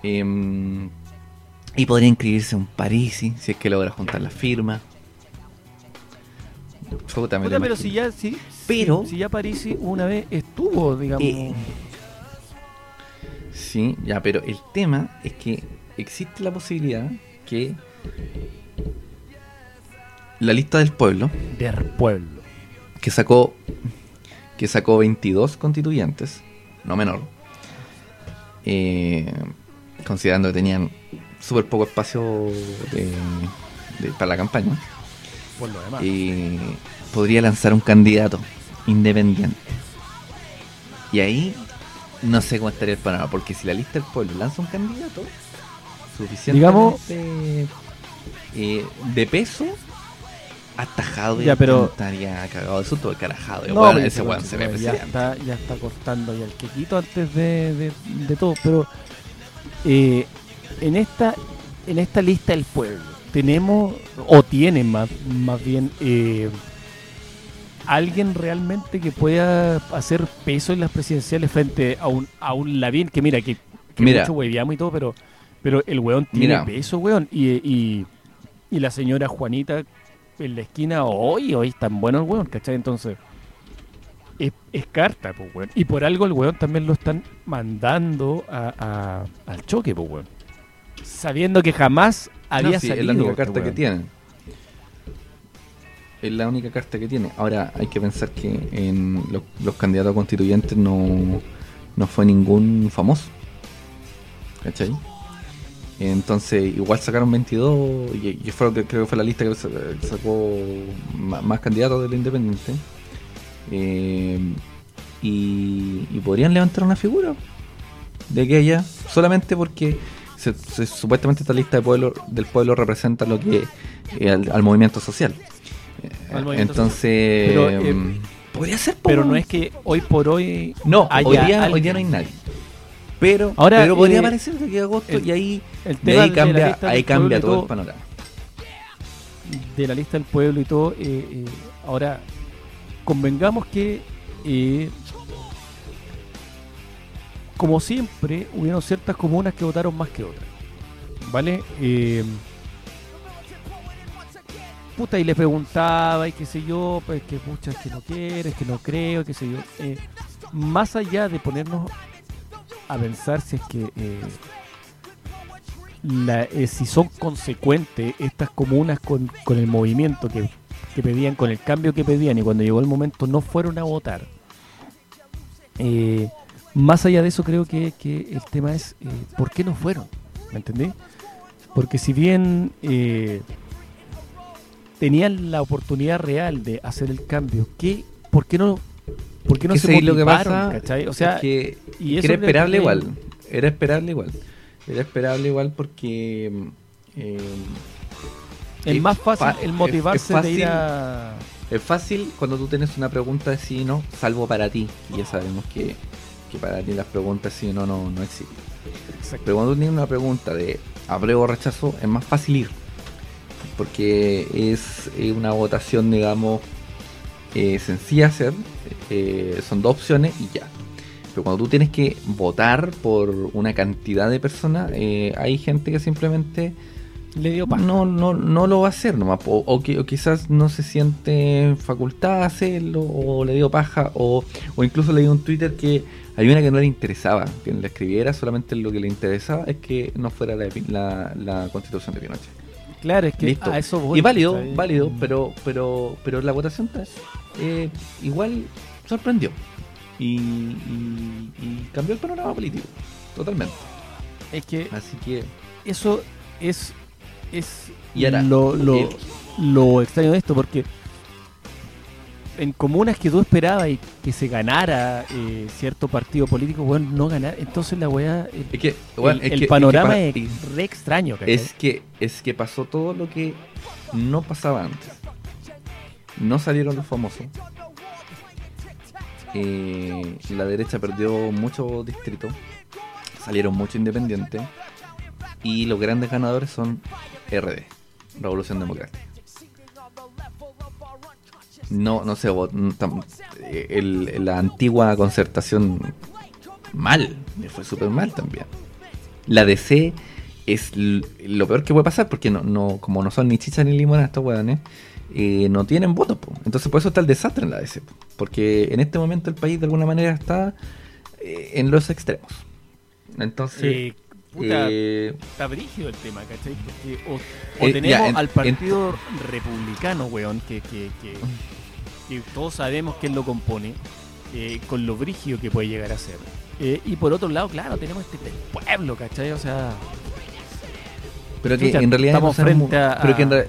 S1: Em, y podría inscribirse un Parisi, si es que logra juntar las firmas. Puta,
S2: pero si ya, si,
S1: Pero-
S2: si, si ya Parisi una vez estuvo, digamos.
S1: Eh, Sí, ya, pero el tema es que existe la posibilidad que la lista del pueblo,
S2: del pueblo.
S1: que sacó que sacó 22 constituyentes, no menor, eh, considerando que tenían súper poco espacio de- de- para la campaña,
S2: Por lo demás.
S1: eh, podría lanzar un candidato independiente. Y ahí no sé cómo estaría el panorama, porque si la lista del pueblo lanza un candidato suficientemente eh, de peso, atajado
S2: Ya, pero-
S1: estaría cagado de susto, carajado.
S2: No,
S1: Bueno, ese weón se ve
S2: ya
S1: presidente.
S2: está, ya está cortando ya el quequito antes de, de, de todo, pero eh, en esta en esta lista del pueblo tenemos o tienen más más bien eh, alguien realmente que pueda hacer peso en las presidenciales frente a un a un Lavín que mira que, que
S1: Mira.
S2: mucho hueveamos y todo, pero pero el weón tiene
S1: Mira.
S2: peso, weón, y, y, y la señora Juanita en la esquina, hoy, hoy tan bueno el weón, ¿cachai? Entonces, es, es carta, pues, weón. Y por algo el weón también lo están mandando a, a- al choque, pues, weón. Sabiendo que jamás había
S1: No, sí,
S2: salido.
S1: es la única
S2: este
S1: carta que
S2: weón.
S1: tiene. Es la única carta que tiene. Ahora hay que pensar que en los, candidatos constituyentes no, no fue ningún famoso. ¿Cachai? Entonces, igual sacaron 22 y, y fue, que- creo que fue la lista que sa- sacó más, candidatos del Independiente. Eh, y, podrían levantar una figura de aquella solamente porque supuestamente esta lista del pueblo representa lo que eh, al movimiento social.
S2: Al
S1: Entonces,
S2: Pero, eh,
S1: mm, podría ser,
S2: Pero no es que hoy por hoy.
S1: No,
S2: haya
S1: hoy día, hoy
S2: alguien.
S1: día no hay nadie. Pero,
S2: Ahora,
S1: pero podría
S2: eh,
S1: aparecer de aquí a agosto
S2: el-
S1: y ahí,
S2: El tema
S1: ahí cambia, ahí cambia todo el panorama.
S2: de la lista del pueblo y todo, eh, eh, ahora convengamos que, eh, como siempre, hubieron ciertas comunas que votaron más que otras. ¿Vale? Eh, puta, y le preguntaba, y qué sé yo, pues que pucha, es que no quieres, que no creo, qué sé yo. Eh, más allá de ponernos a pensar si es que eh, eh, si son consecuentes estas comunas con, con el movimiento que, que pedían, con el cambio que pedían y cuando llegó el momento no fueron a votar. Más allá de eso creo que, que el tema es por qué no fueron, ¿me entendés? Porque si bien tenían la oportunidad real de hacer el cambio, ¿qué, ¿por qué no, por qué no se
S1: sí, lo que
S2: motivaron,
S1: pasa
S2: cachai? O sea,
S1: es que,
S2: y
S1: que
S2: eso
S1: era esperable
S2: que-
S1: igual. Era esperable igual. Era esperable igual porque eh,
S2: es
S1: es
S2: más fácil el
S1: es-
S2: motivarse de ir a...
S1: es fácil cuando tú tienes una pregunta de sí y no, salvo para ti. Y ya sabemos que, que para ti las preguntas sí y no no, no existen. Pero cuando tú tienes una pregunta de apruebo o rechazo, es más fácil ir. Porque es eh, una votación, digamos, eh, sencilla hacer. eh, son dos opciones y ya. Pero cuando tú tienes que votar por una cantidad de personas, eh, hay gente que simplemente
S2: Le dio paja.
S1: no, no, no lo va a hacer nomás. O, o que- o quizás no se siente facultad a hacerlo, o le dio paja, o, o incluso leí un Twitter que hay una que no le interesaba que le escribiera, solamente lo que le interesaba es que no fuera la, la, la constitución de Pinochet.
S2: Claro, es que
S1: Listo.
S2: a eso voy.
S1: y válido, válido, pero, pero, pero la votación eh, igual sorprendió. Y, y- y cambió el panorama político, totalmente.
S2: Es que
S1: Así que
S2: eso es, es
S1: Y ahora,
S2: lo, lo,
S1: eh,
S2: lo extraño de esto, porque en comunas que tú esperabas y que se ganara eh, cierto partido político, bueno, no ganar, entonces la weá, el,
S1: es que, bueno,
S2: el-
S1: es
S2: el
S1: que- es que
S2: panorama
S1: pa-
S2: es, re extraño, ¿cachai?
S1: Es que, es que pasó todo lo que no pasaba antes. No salieron los famosos. eh, la derecha perdió muchos distritos, salieron muchos independientes y los grandes ganadores son RD, Revolución Democrática. No, no sé, vot- mm, tam- eh, el- la antigua concertación mal, le fue súper mal también. La DC es lo peor que puede pasar porque no, no como no son ni chicha ni limona estos weones, eh, no tienen votos. po. Entonces por eso está el desastre en la DC. po. Porque en este momento el país de alguna manera está eh, en los extremos. Entonces...
S2: Eh, puta, está brígido el tema, ¿cachai? Porque o, o tenemos
S1: ya, en-
S2: al partido republicano, weón, que, que, que, que todos sabemos quién lo compone, eh, con lo brígido que puede llegar a ser. Eh, y por otro lado, claro, tenemos este pueblo, ¿cachai? O sea,
S1: pero que en realidad
S2: estamos
S1: no sabemos-
S2: frente a-
S1: pero que en,
S2: a-
S1: re-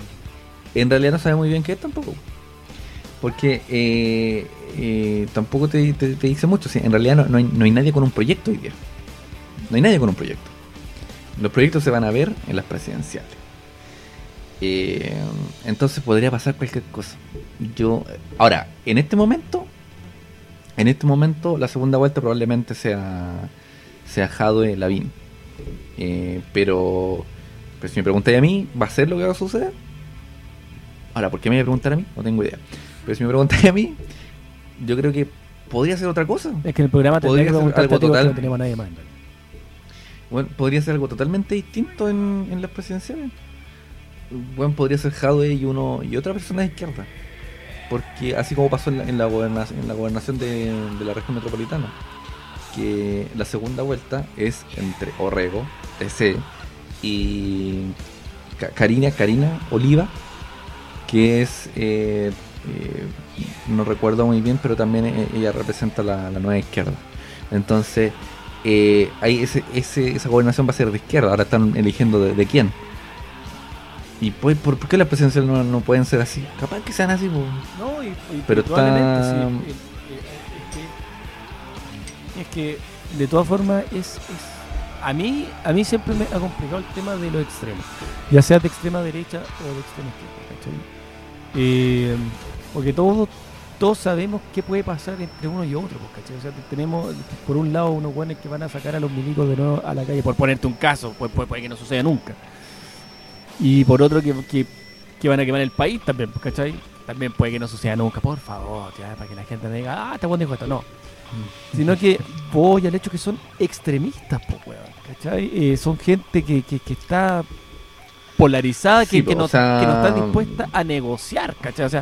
S1: en realidad no sabe muy bien qué es tampoco. Porque eh, eh, tampoco te, te- te dice mucho. sí, en realidad no, no hay, no hay nadie con un proyecto hoy día. No hay nadie con un proyecto. Los proyectos se van a ver en las presidenciales. Eh, entonces podría pasar cualquier cosa. Yo, ahora, en este momento, en este momento la segunda vuelta probablemente sea sea Jadwe Lavín. Eh, pero, pero si me preguntáis a mí, ¿va a ser lo que va a suceder? Ahora, ¿por qué me voy a preguntar a mí? No tengo idea. Pero si me preguntáis a mí, yo creo que podría ser otra cosa.
S2: es que el programa
S1: Podría
S2: tendría que
S1: ser algo
S2: porque
S1: total.
S2: no tenemos a nadie más. ¿no?
S1: Bueno, podría ser algo totalmente distinto en, en las presidenciales. Bueno, podría ser Jadwe y uno y otra persona de izquierda. Porque así como pasó en la, en la, gobernación, de, la región metropolitana, que la segunda vuelta es entre Orrego, TC, y Karina, Karina Oliva, que es, eh, eh, no recuerdo muy bien, pero también eh, ella representa la, nueva izquierda. Entonces, eh, ahí ese, ese- esa gobernación va a ser de izquierda, ahora están eligiendo de quién. ¿Y pues, por, por qué las presidenciales no, no pueden ser así? Capaz que sean así, pues.
S2: No, y, y
S1: Pero está-
S2: sí. Es que, es que de todas formas es, es- a mí a mí siempre me ha complicado el tema de los extremos, ya sea de extrema derecha o de extrema izquierda, ¿cachai? Eh, porque todos todos sabemos qué puede pasar entre uno y otro, pues, ¿cachai? O sea, tenemos por un lado unos guanes que van a sacar a los milicos de nuevo a la calle, por ponerte un caso, pues puede, puede que no suceda nunca. Y por otro que, que, que van a quemar el país también, pues, ¿cachai? También puede que no suceda nunca, por favor, ya, para que la gente no diga, ah, este buen dijo esto, no. Sino que voy al hecho que son extremistas, pues, weón, ¿cachai? Eh, son gente que, que, que está polarizada, que,
S1: Sí,
S2: que, no,
S1: sea,
S2: que no está dispuesta a negociar, ¿cachai? O sea,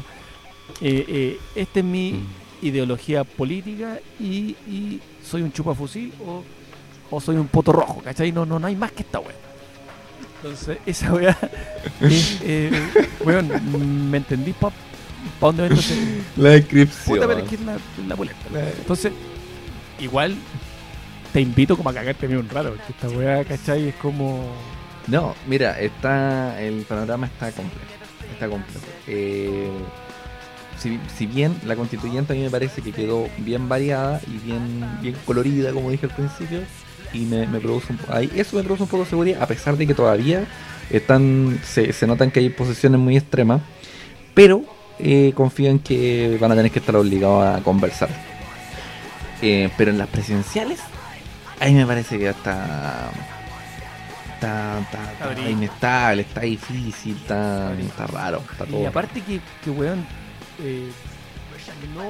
S2: eh, eh, esta es mi
S1: Mm.
S2: ideología política y, y soy un chupafusil o, o soy un poto rojo, ¿cachai? No, no, no hay más que esta weá. Entonces, esa weá es, eh, weón, ¿me entendí pa, pa dónde va entonces?
S1: La descripción.
S2: Puta, pero es que es la, la boleta. Entonces, igual te invito como a cagarte bien un rato, porque esta weá, ¿cachai? Es como...
S1: No, mira, está el panorama está complejo. Está complejo. Eh, si, si bien la constituyente a mí me parece que quedó bien variada y bien, bien colorida, como dije al principio, y me, me produce un, ahí, eso me produce un poco de seguridad, a pesar de que todavía están se, se notan que hay posiciones muy extremas, pero eh, confío en que van a tener que estar obligados a conversar. Eh, pero en las presidenciales, ahí me parece que ya está está, está, está inestable, está difícil, está, está raro, está
S2: Y
S1: todo.
S2: aparte que, que weón, eh, no,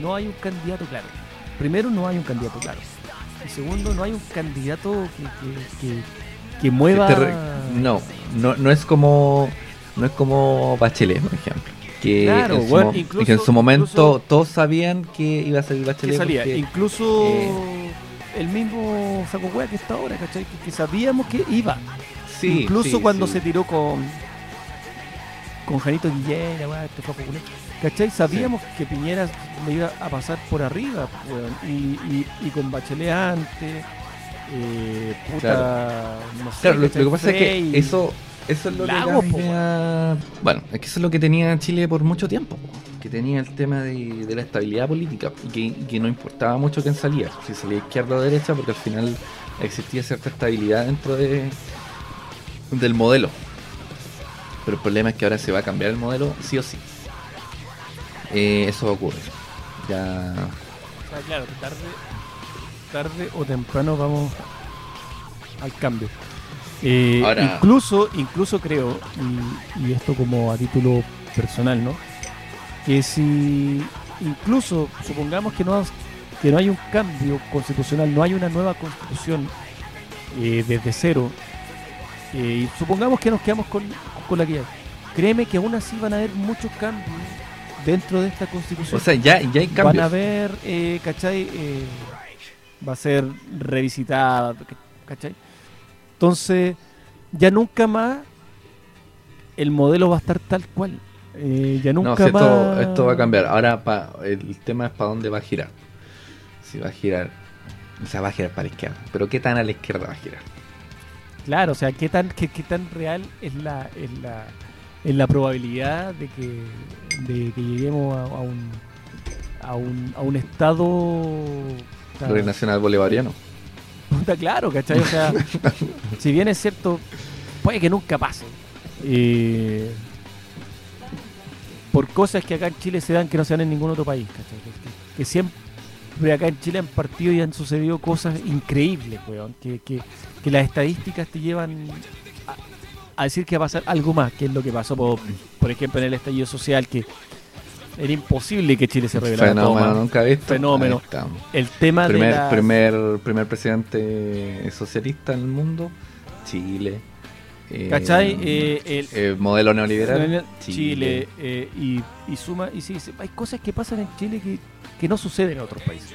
S2: no hay un candidato claro. Primero, no hay un candidato claro. Y segundo, no hay un candidato que, que, que, que mueva...
S1: Este re- no, no, no es como no es como Bachelet, por ejemplo. Que,
S2: Claro,
S1: en, su,
S2: bueno, incluso-
S1: que en su momento
S2: incluso-
S1: todos sabían que iba a salir Bachelet.
S2: salía.
S1: porque-
S2: Incluso
S1: eh,
S2: el mismo saco hueá que está ahora, ¿cachai? Que, que sabíamos que iba.
S1: sí,
S2: Incluso
S1: sí,
S2: cuando
S1: sí.
S2: se tiró con con Janito Guillén, la weá, este fue popular. ¿Cachai? Sabíamos que Piñera le iba a pasar por arriba, weón. y, y, y con Bachelet antes, eh, puta, no sé.
S1: Claro, lo, que pasa es que eso, eso es lo que tenía... Bueno, es que eso es lo que tenía Chile por mucho tiempo. po, Que tenía el tema de, de la estabilidad política y que, y que no importaba mucho quién salía, si salía izquierda o derecha, porque al final existía cierta estabilidad dentro de del modelo. Pero el problema es que ahora se va a cambiar el modelo sí o sí. Eh, eso ocurrir. Ya.
S2: O sea, claro, tarde, tarde o temprano vamos al cambio. Eh,
S1: Ahora-
S2: incluso, incluso creo, y, y esto como a título personal, ¿no? Que si incluso supongamos que no, que no hay un cambio constitucional, no hay una nueva constitución eh, desde cero, eh, y supongamos que nos quedamos con, con la que hay, créeme que aún así van a haber muchos cambios dentro de esta constitución
S1: O sea, ya, ya hay
S2: van
S1: cambios.
S2: a ver, eh, ¿cachai? Eh, va a ser revisitada, ¿cachai? Entonces, ya nunca más el modelo va a estar tal cual. Eh, ya nunca
S1: No, si
S2: más.
S1: esto, esto va a cambiar. Ahora pa- el tema es para dónde va a girar. Si va a girar. O sea, va a girar para la izquierda. Pero ¿qué tan a la izquierda va a girar?
S2: Claro, o sea, ¿qué tan, qué, qué tan real es la, es la, es la probabilidad de que, de que lleguemos a, a un, a, un, a un estado. puta,
S1: Rey Nacional Bolivariano.
S2: puta, claro, ¿cachai? O sea, si bien es cierto, puede que nunca pase. Eh, por cosas que acá en Chile se dan que no se dan en ningún otro país, ¿cachai? Que, que- que siempre acá en Chile han partido y han sucedido cosas increíbles, weón. Que, que, que las estadísticas te llevan a, decir que va a pasar algo más, que es lo que pasó, por, por ejemplo, en el estallido social, que era imposible que Chile se revelara
S1: Fenómeno nunca visto.
S2: Fenómeno. El tema de
S1: Primer,
S2: la-
S1: primer, primer presidente socialista en el mundo. Chile. Eh,
S2: ¿Cachai? Eh, el,
S1: eh, modelo neoliberal.
S2: Chile, eh, y, y suma y sí, hay cosas que pasan en Chile que, que no suceden en otros países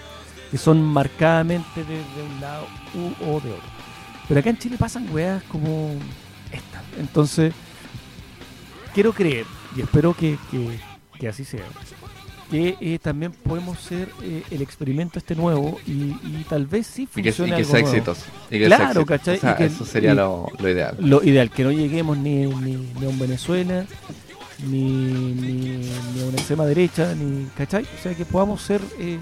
S2: que son marcadamente de, de un lado u, o de otro pero acá en Chile pasan weas como entonces quiero creer y espero que, que- que así sea que eh, también podemos ser eh, el experimento este nuevo y, y tal vez sí
S1: Y que, y
S2: funcione
S1: que
S2: algo
S1: sea
S2: nuevo.
S1: exitoso. Y que
S2: Claro,
S1: sea.
S2: ¿cachai?
S1: O sea,
S2: Y que-
S1: eso sería lo, lo ideal.
S2: lo ideal, que no lleguemos ni, ni, ni a un Venezuela, ni, ni, ni a una extrema derecha, ni, ¿cachai? O sea, que podamos ser, eh,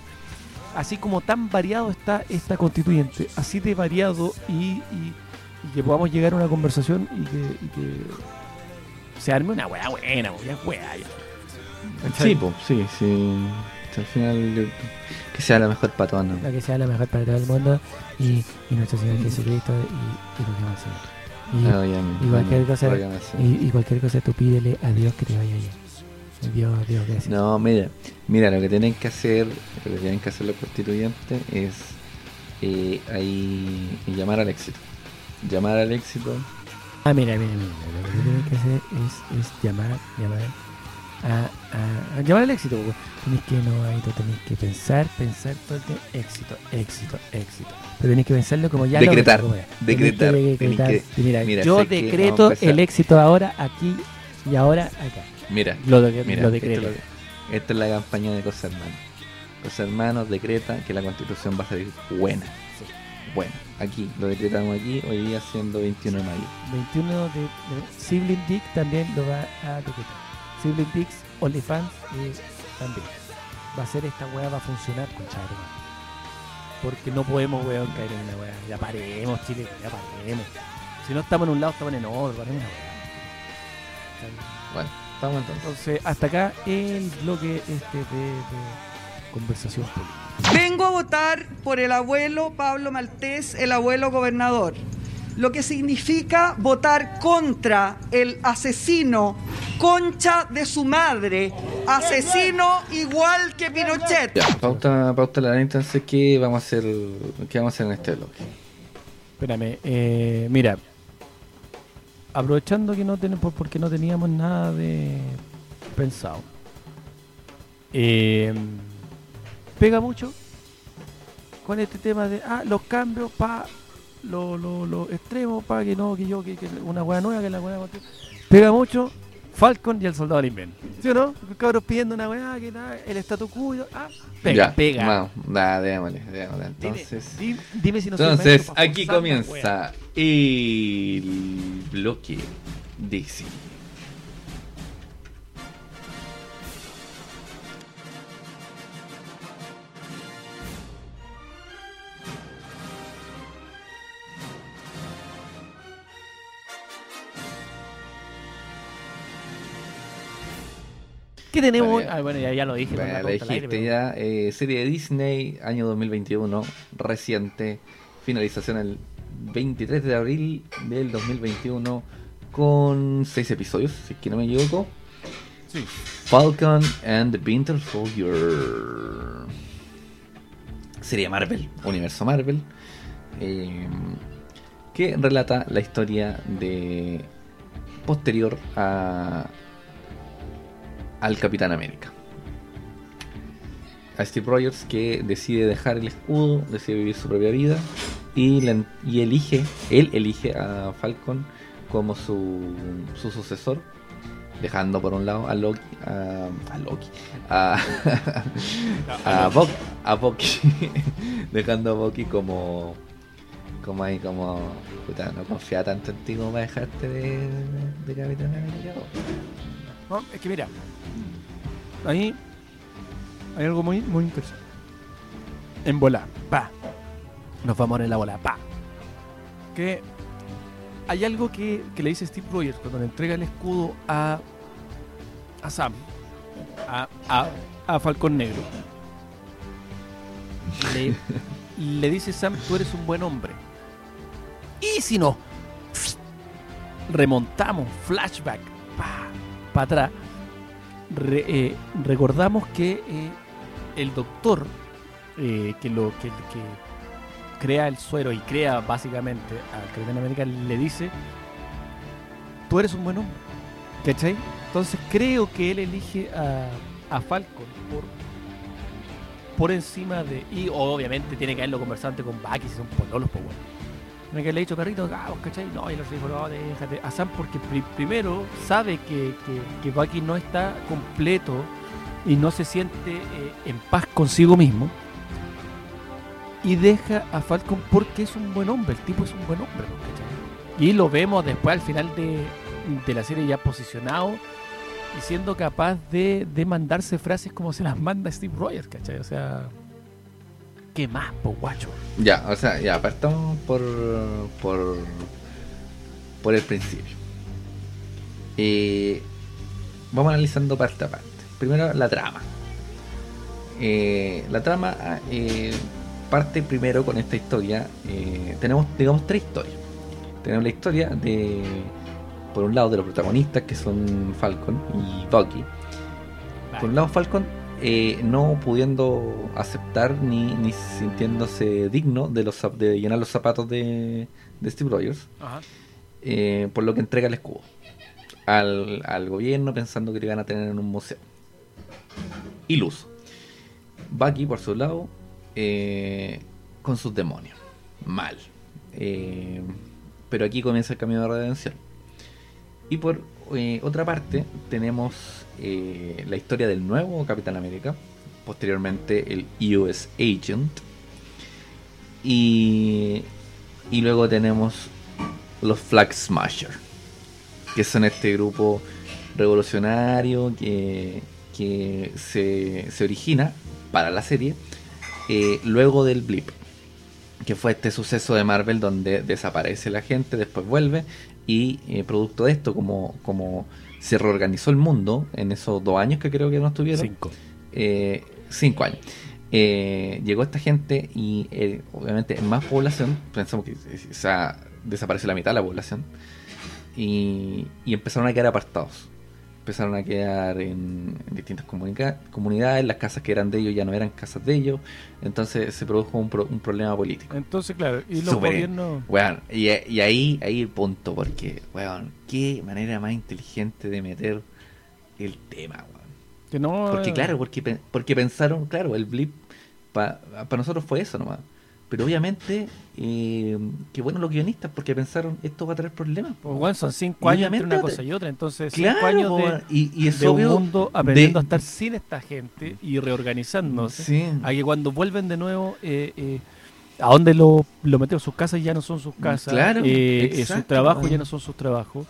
S2: así como tan variado está esta constituyente, así de variado y, y- y que podamos llegar a una conversación y que, y que se arme una weá buena, weá. ya. ¿Cachai?
S1: Sí, pues, sí, sí. Al final, que sea lo mejor para todos. ¿no?
S2: La que sea la mejor para todo el mundo y, y nuestro Señor Jesucristo y, y lo que va a hacer. Y,
S1: Ah,
S2: cualquier
S1: ya,
S2: cosa- y cualquier cosa tú pídele a Dios que te vaya bien. Dios, Dios, gracias.
S1: No, mira, mira, lo que tienen que hacer, lo que tienen que hacer los constituyentes es eh, ahí llamar al éxito. Llamar al éxito.
S2: Ah, mira, mira, mira. Lo que tienes que hacer es, es llamar, llamar a, a- a llamar al éxito. Tenés que, no, ahí tenés que pensar, pensar todo el tiempo. Éxito, éxito, éxito. Pero tenés que pensarlo como ya lo
S1: Decretar, decretar,
S2: Tenés que decretar.
S1: que-
S2: mira,
S1: mira,
S2: yo decreto el éxito ahora, aquí y ahora, acá.
S1: Mira,
S2: Lo, de-
S1: mira,
S2: lo decreto.
S1: lo esta es la campaña de Cosa Hermanos. Cosa Hermanos decreta que la constitución va a salir buena. Buena. Aquí, lo decretamos aquí, hoy día siendo 21 de mayo.
S2: 21 de, de Sibling Dick también lo va a decretar. Sibling Dicks, OnlyFans eh, también. Va a ser esta weá, va a funcionar con Porque no podemos, weón, caer en una weá. Ya paremos, Chile, ya paremos. Si no estamos en un lado, estamos en otro, paremos una weá.
S1: Bueno, estamos entonces.
S2: Entonces, hasta acá el bloque este de, de conversación política.
S6: Vengo a votar por el abuelo Pablo Maltés, el abuelo gobernador, lo que significa votar contra el asesino, concha de su madre, asesino igual que Pinochet.
S1: Ya, pauta, pauta la entonces ¿qué vamos a hacer, qué vamos a hacer en este bloque?
S2: Espérame, eh, mira, aprovechando que no tenemos, porque no teníamos nada de pensado. Eh, pega mucho con este tema de ah, los cambios para los lo, lo extremos para que no, que yo, que, que una hueá nueva, que la hueá pega mucho Falcon y el soldado del invierno. ¿Sí o no? Los cabros pidiendo una hueá, que nada, el statu quo, ah, pega,
S1: ya,
S2: pega.
S1: Vamos, da, démosle, Entonces,
S2: di- dime si no
S1: entonces
S2: maestro
S1: aquí comienza el bloque DC.
S2: ¿Qué tenemos?
S1: Bueno,
S2: Ah, bueno, ya, ya lo dije.
S1: Bueno,
S2: aire, pero-
S1: ya. eh, serie de Disney, año 2021, reciente. Finalización el 23 de abril del 2021 con 6 episodios, si es que no me equivoco.
S2: Sí.
S1: Falcon and the Winter Soldier. Serie Marvel, universo Marvel. eh, que relata la historia de posterior a al Capitán América. A Steve Rogers que decide dejar el escudo, decide vivir su propia vida y, le- y elige, él elige a Falcon como su, su sucesor, dejando por un lado a Loki, a, a Loki, a, a, a Bucky, dejando a Bucky como, como ahí, como, puta, no confía tanto en ti como para dejarte de, de Capitán América.
S2: No, es que mira, ahí hay algo muy, muy interesante. En bola, pa. Nos vamos en la bola, pa. Que hay algo que, que le dice Steve Rogers cuando le entrega el escudo a, a Sam, a, a, a Falcón Negro. Le, le dice Sam, tú eres un buen hombre. Y si no, remontamos, flashback, para atrás, eh, recordamos que eh, el doctor eh, que lo que, crea el suero y crea básicamente al Capitán América le dice tú eres un buen hombre ¿cachai? entonces creo que él elige a, a Falcon por por encima de y obviamente tiene que haberlo conversado antes con Bucky si son pololos pues bueno tiene que haberle dicho perrito cabos ¿cachai? no y el otro dijo no déjate a Sam porque pri- primero sabe que, que, que no está completo y no se siente eh, en paz consigo mismo y deja a Falcon porque es un buen hombre, el tipo es un buen hombre. ¿cachai? Y lo vemos después al final de, de la serie ya posicionado y siendo capaz de, de mandarse frases como se las manda Steve Rogers, ¿cachai? O sea, ¿qué más, po guacho?
S1: Ya, o sea, ya, partamos por, por, por el principio. Eh, vamos analizando parte a parte. Primero, la trama. Eh, la trama eh, parte primero con esta historia. eh, tenemos, digamos, tres historias. Tenemos la historia de, por un lado, de los protagonistas que son Falcon y Bucky. Por un lado, Falcon eh, no pudiendo aceptar ni, ni sintiéndose digno de, los, zap- de llenar los zapatos de, de Steve Rogers,
S2: Ajá.
S1: eh, por lo que entrega el escudo al, al gobierno pensando que lo iban a tener en un museo. Iluso. Bucky, por su lado, eh, con sus demonios. Mal. Pero aquí comienza el camino de redención. Y por eh, otra parte, tenemos eh, la historia del nuevo Capitán América. Posteriormente, el US Agent. Y, luego tenemos los Flag Smasher. Que son este grupo revolucionario que, se origina para la serie eh, luego del blip que fue este suceso de Marvel donde desaparece la gente, después vuelve y eh, producto de esto, como, como se reorganizó el mundo en esos dos años que creo que no estuvieron,
S2: Cinco.
S1: eh, cinco años, eh, llegó esta gente y eh, obviamente en más población, pensamos que o sea, desapareció la mitad de la población y, y empezaron a quedar apartados. Empezaron a quedar en, en distintas comunica- comunidades, las casas que eran de ellos ya no eran casas de ellos, entonces se produjo un, pro- un problema político.
S2: Entonces, claro, y los
S1: Súper.
S2: gobiernos...
S1: Weón, y, y ahí, ahí el punto, porque, weón, qué manera más inteligente de meter el tema, weón.
S2: Que no,
S1: Porque
S2: eh,
S1: claro, porque, porque pensaron, claro, el blip para nosotros fue eso nomás. Pero obviamente, eh, qué bueno los guionistas, porque pensaron, esto va a traer problemas.
S2: Pues, bueno, son cinco años entre una cosa y otra. Entonces,
S1: Claro,
S2: cinco años de,
S1: y, y es
S2: de un
S1: obvio
S2: mundo aprendiendo
S1: de-
S2: a estar sin esta gente y reorganizándose.
S1: Sí.
S2: A que cuando vuelven de nuevo, eh, eh, a donde lo, lo metieron sus casas ya no son sus casas.
S1: Claro,
S2: eh, eh, sus trabajos ya no son sus trabajos.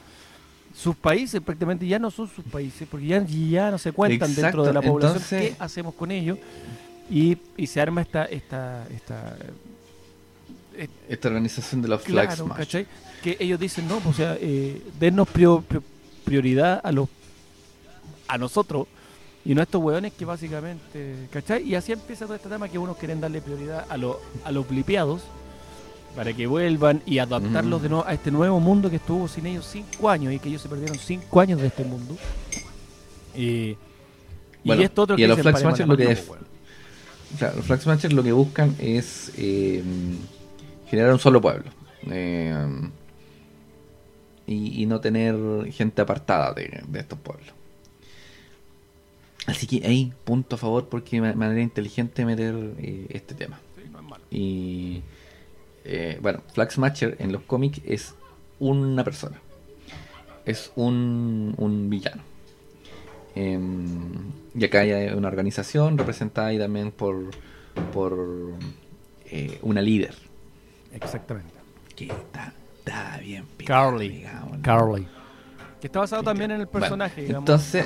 S2: Sus países prácticamente ya no son sus países, porque ya, ya no se cuentan dentro de la población.
S1: entonces-
S2: ¿Qué hacemos con ellos? Y, y se arma esta, esta, esta
S1: Esta organización de los Flag
S2: Claro,
S1: Smash.
S2: ¿cachai? Que ellos dicen, no, pues, o sea, eh, dennos prio- prio- prioridad a los a nosotros Y no estos hueones que básicamente, ¿cachai? Y así empieza todo este tema que unos quieren darle prioridad a, lo- a los blipeados para que vuelvan y adaptarlos
S1: Mm.
S2: de nuevo a este nuevo mundo que estuvo sin ellos cinco años y que ellos se perdieron cinco años de este mundo. Eh,
S1: Bueno,
S2: y esto otro
S1: y a los Flag
S2: la
S1: lo que
S2: mano,
S1: es-
S2: weón.
S1: O sea, los Flag Smashers lo que buscan es eh, generar un solo pueblo. Eh, y, y no tener gente apartada de, de estos pueblos. Así que ahí, punto a favor, porque de manera inteligente meter eh, este tema. Y bueno, Flag Smasher en los cómics es una persona. Es un, un villano. Em, y acá hay una organización representada ahí también por, por eh, una líder.
S2: Exactamente.
S1: Que está, está bien picada,
S2: Carly.
S1: digamos, ¿no?
S2: Carly. Que está basado también en el
S1: Bueno,
S2: personaje, digamos.
S1: Entonces,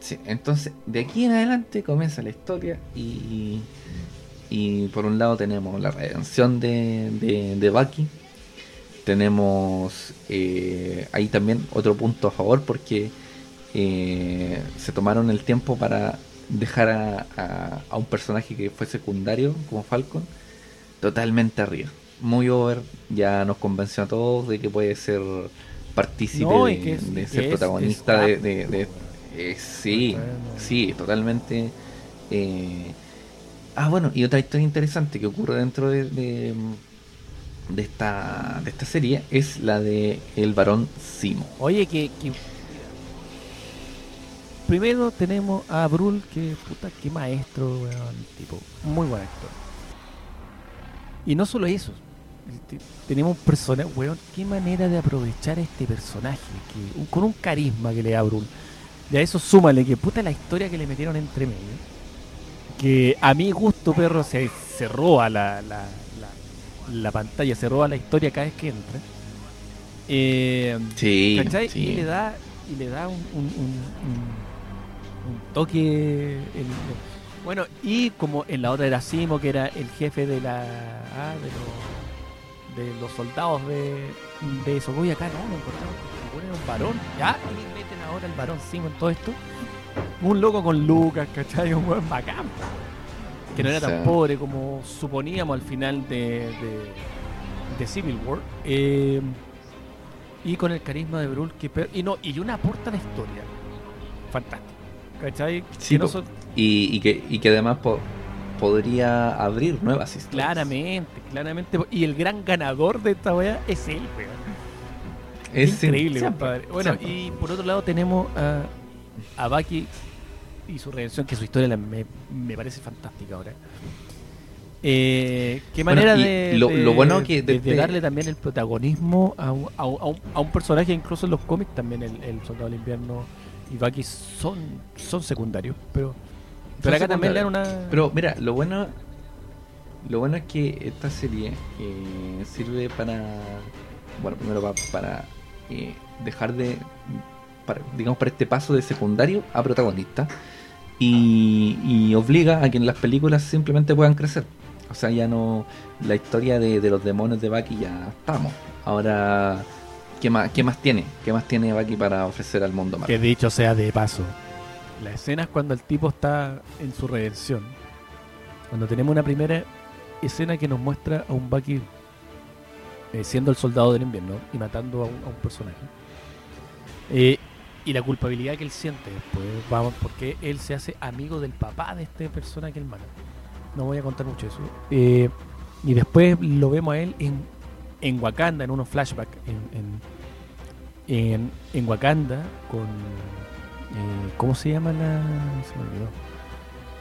S1: sí, entonces, de aquí en adelante comienza la historia y, y por un lado tenemos la redención de, de, de Bucky. Tenemos eh, ahí también otro punto a favor porque eh, se tomaron el tiempo para dejar a, a- a un personaje que fue secundario como Falcon totalmente arriba. Muy over, ya nos convenció a todos de que puede ser partícipe
S2: No,
S1: de,
S2: que es-
S1: de
S2: que
S1: ser
S2: es-
S1: protagonista
S2: es
S1: de, de- de- eh, sí, sí, totalmente. eh, ah, bueno, y otra historia interesante que ocurre dentro de, de, de esta, de esta serie es la de el varón Simo.
S2: Oye, que, que- Primero tenemos a Brul, que puta, qué maestro, weón. Tipo, muy buen actor. Y no solo eso. Tenemos un personaje, weón, qué manera de aprovechar a este personaje. Que, un- con un carisma que le da Brul. Y a eso súmale que puta la historia que le metieron entre medio. Que a mi gusto, perro, se, se roba la, la, la, la pantalla, se roba la historia cada vez que entra. Eh,
S1: Sí,
S2: ¿Cachai?
S1: sí.
S2: Y le da, y le da un, un, un- un- un toque. el- bueno, y como en la otra era Simo, que era el jefe de la ah, de, los, de los soldados de, de Sokoy, acá no, no importaba. Ponen un varón, ya, y meten ahora el varón Simo en todo esto. Un loco con Lucas, ¿cachai? Un buen bacán. Que no era tan pobre como suponíamos al final de, de, de Civil War. Eh, y con el carisma de Brul que y no y una aporta a la historia fantástico ¿cachai?
S1: Sí,
S2: Que no
S1: po.
S2: son-
S1: Y, y que, y que además po- podría abrir nuevas historias.
S2: claramente claramente y el gran ganador de esta wea es él weón.
S1: Es
S2: increíble
S1: siempre,
S2: compadre bueno
S1: siempre.
S2: y por otro lado tenemos a, a Baki y su redención que su historia la- me, me parece fantástica ahora Eh, qué manera de,
S1: lo-
S2: de-
S1: lo bueno que
S2: de- de
S1: desde-
S2: darle también el protagonismo a un, a un- a un- a un personaje incluso en los cómics también el, el soldado del invierno y Bucky son son secundarios pero pero acá también le dan una
S1: Pero mira, lo bueno lo bueno es que esta serie eh, sirve para bueno, primero pa- para eh, dejar de para, digamos para este paso de secundario a protagonista y, y obliga a que en las películas simplemente puedan crecer. O sea, ya no la historia de, de los demonios de Bucky ya estamos. Ahora ¿qué más qué más tiene? ¿Qué más tiene Bucky para ofrecer al mundo
S2: que
S1: Marvel?
S2: dicho sea de paso la escena es cuando el tipo está en su redención cuando tenemos una primera escena que nos muestra a un Bucky eh, siendo el soldado del invierno y matando a un, a un personaje Eh, y la culpabilidad que él siente después vamos porque él se hace amigo del papá de esta persona que él mata no voy a contar mucho eso Eh, y después lo vemos a él en, en Wakanda en unos flashbacks en, en, en, en Wakanda con eh, ¿cómo se llama la se me olvidó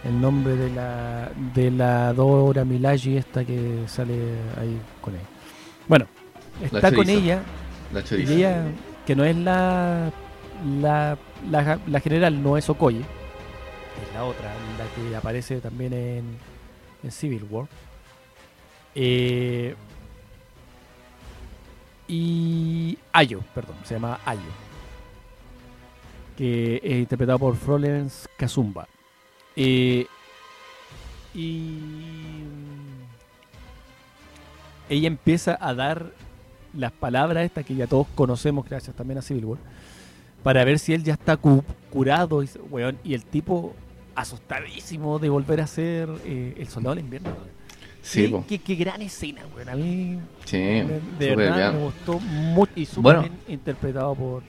S2: el nombre de la de la Dora Milaje esta que sale ahí con él bueno está con ella
S1: La
S2: y ella, que no es la, la, la, la general, no es Okoye, es la otra, la que aparece también en, en Civil War. Eh, y Ayo, perdón, se llama Ayo. Que es interpretado por Florence Kazumba. Eh, y ella empieza a dar las palabras estas que ya todos conocemos gracias también a Civil War para ver si él ya está cu- curado. Y, weón, y el tipo asustadísimo de volver a ser eh, el soldado del invierno.
S1: Sí,
S2: qué, qué- qué gran escena, weón. A mí
S1: Sí,
S2: de, verdad
S1: bien.
S2: me gustó mucho y súper
S1: Bueno.
S2: bien interpretado por.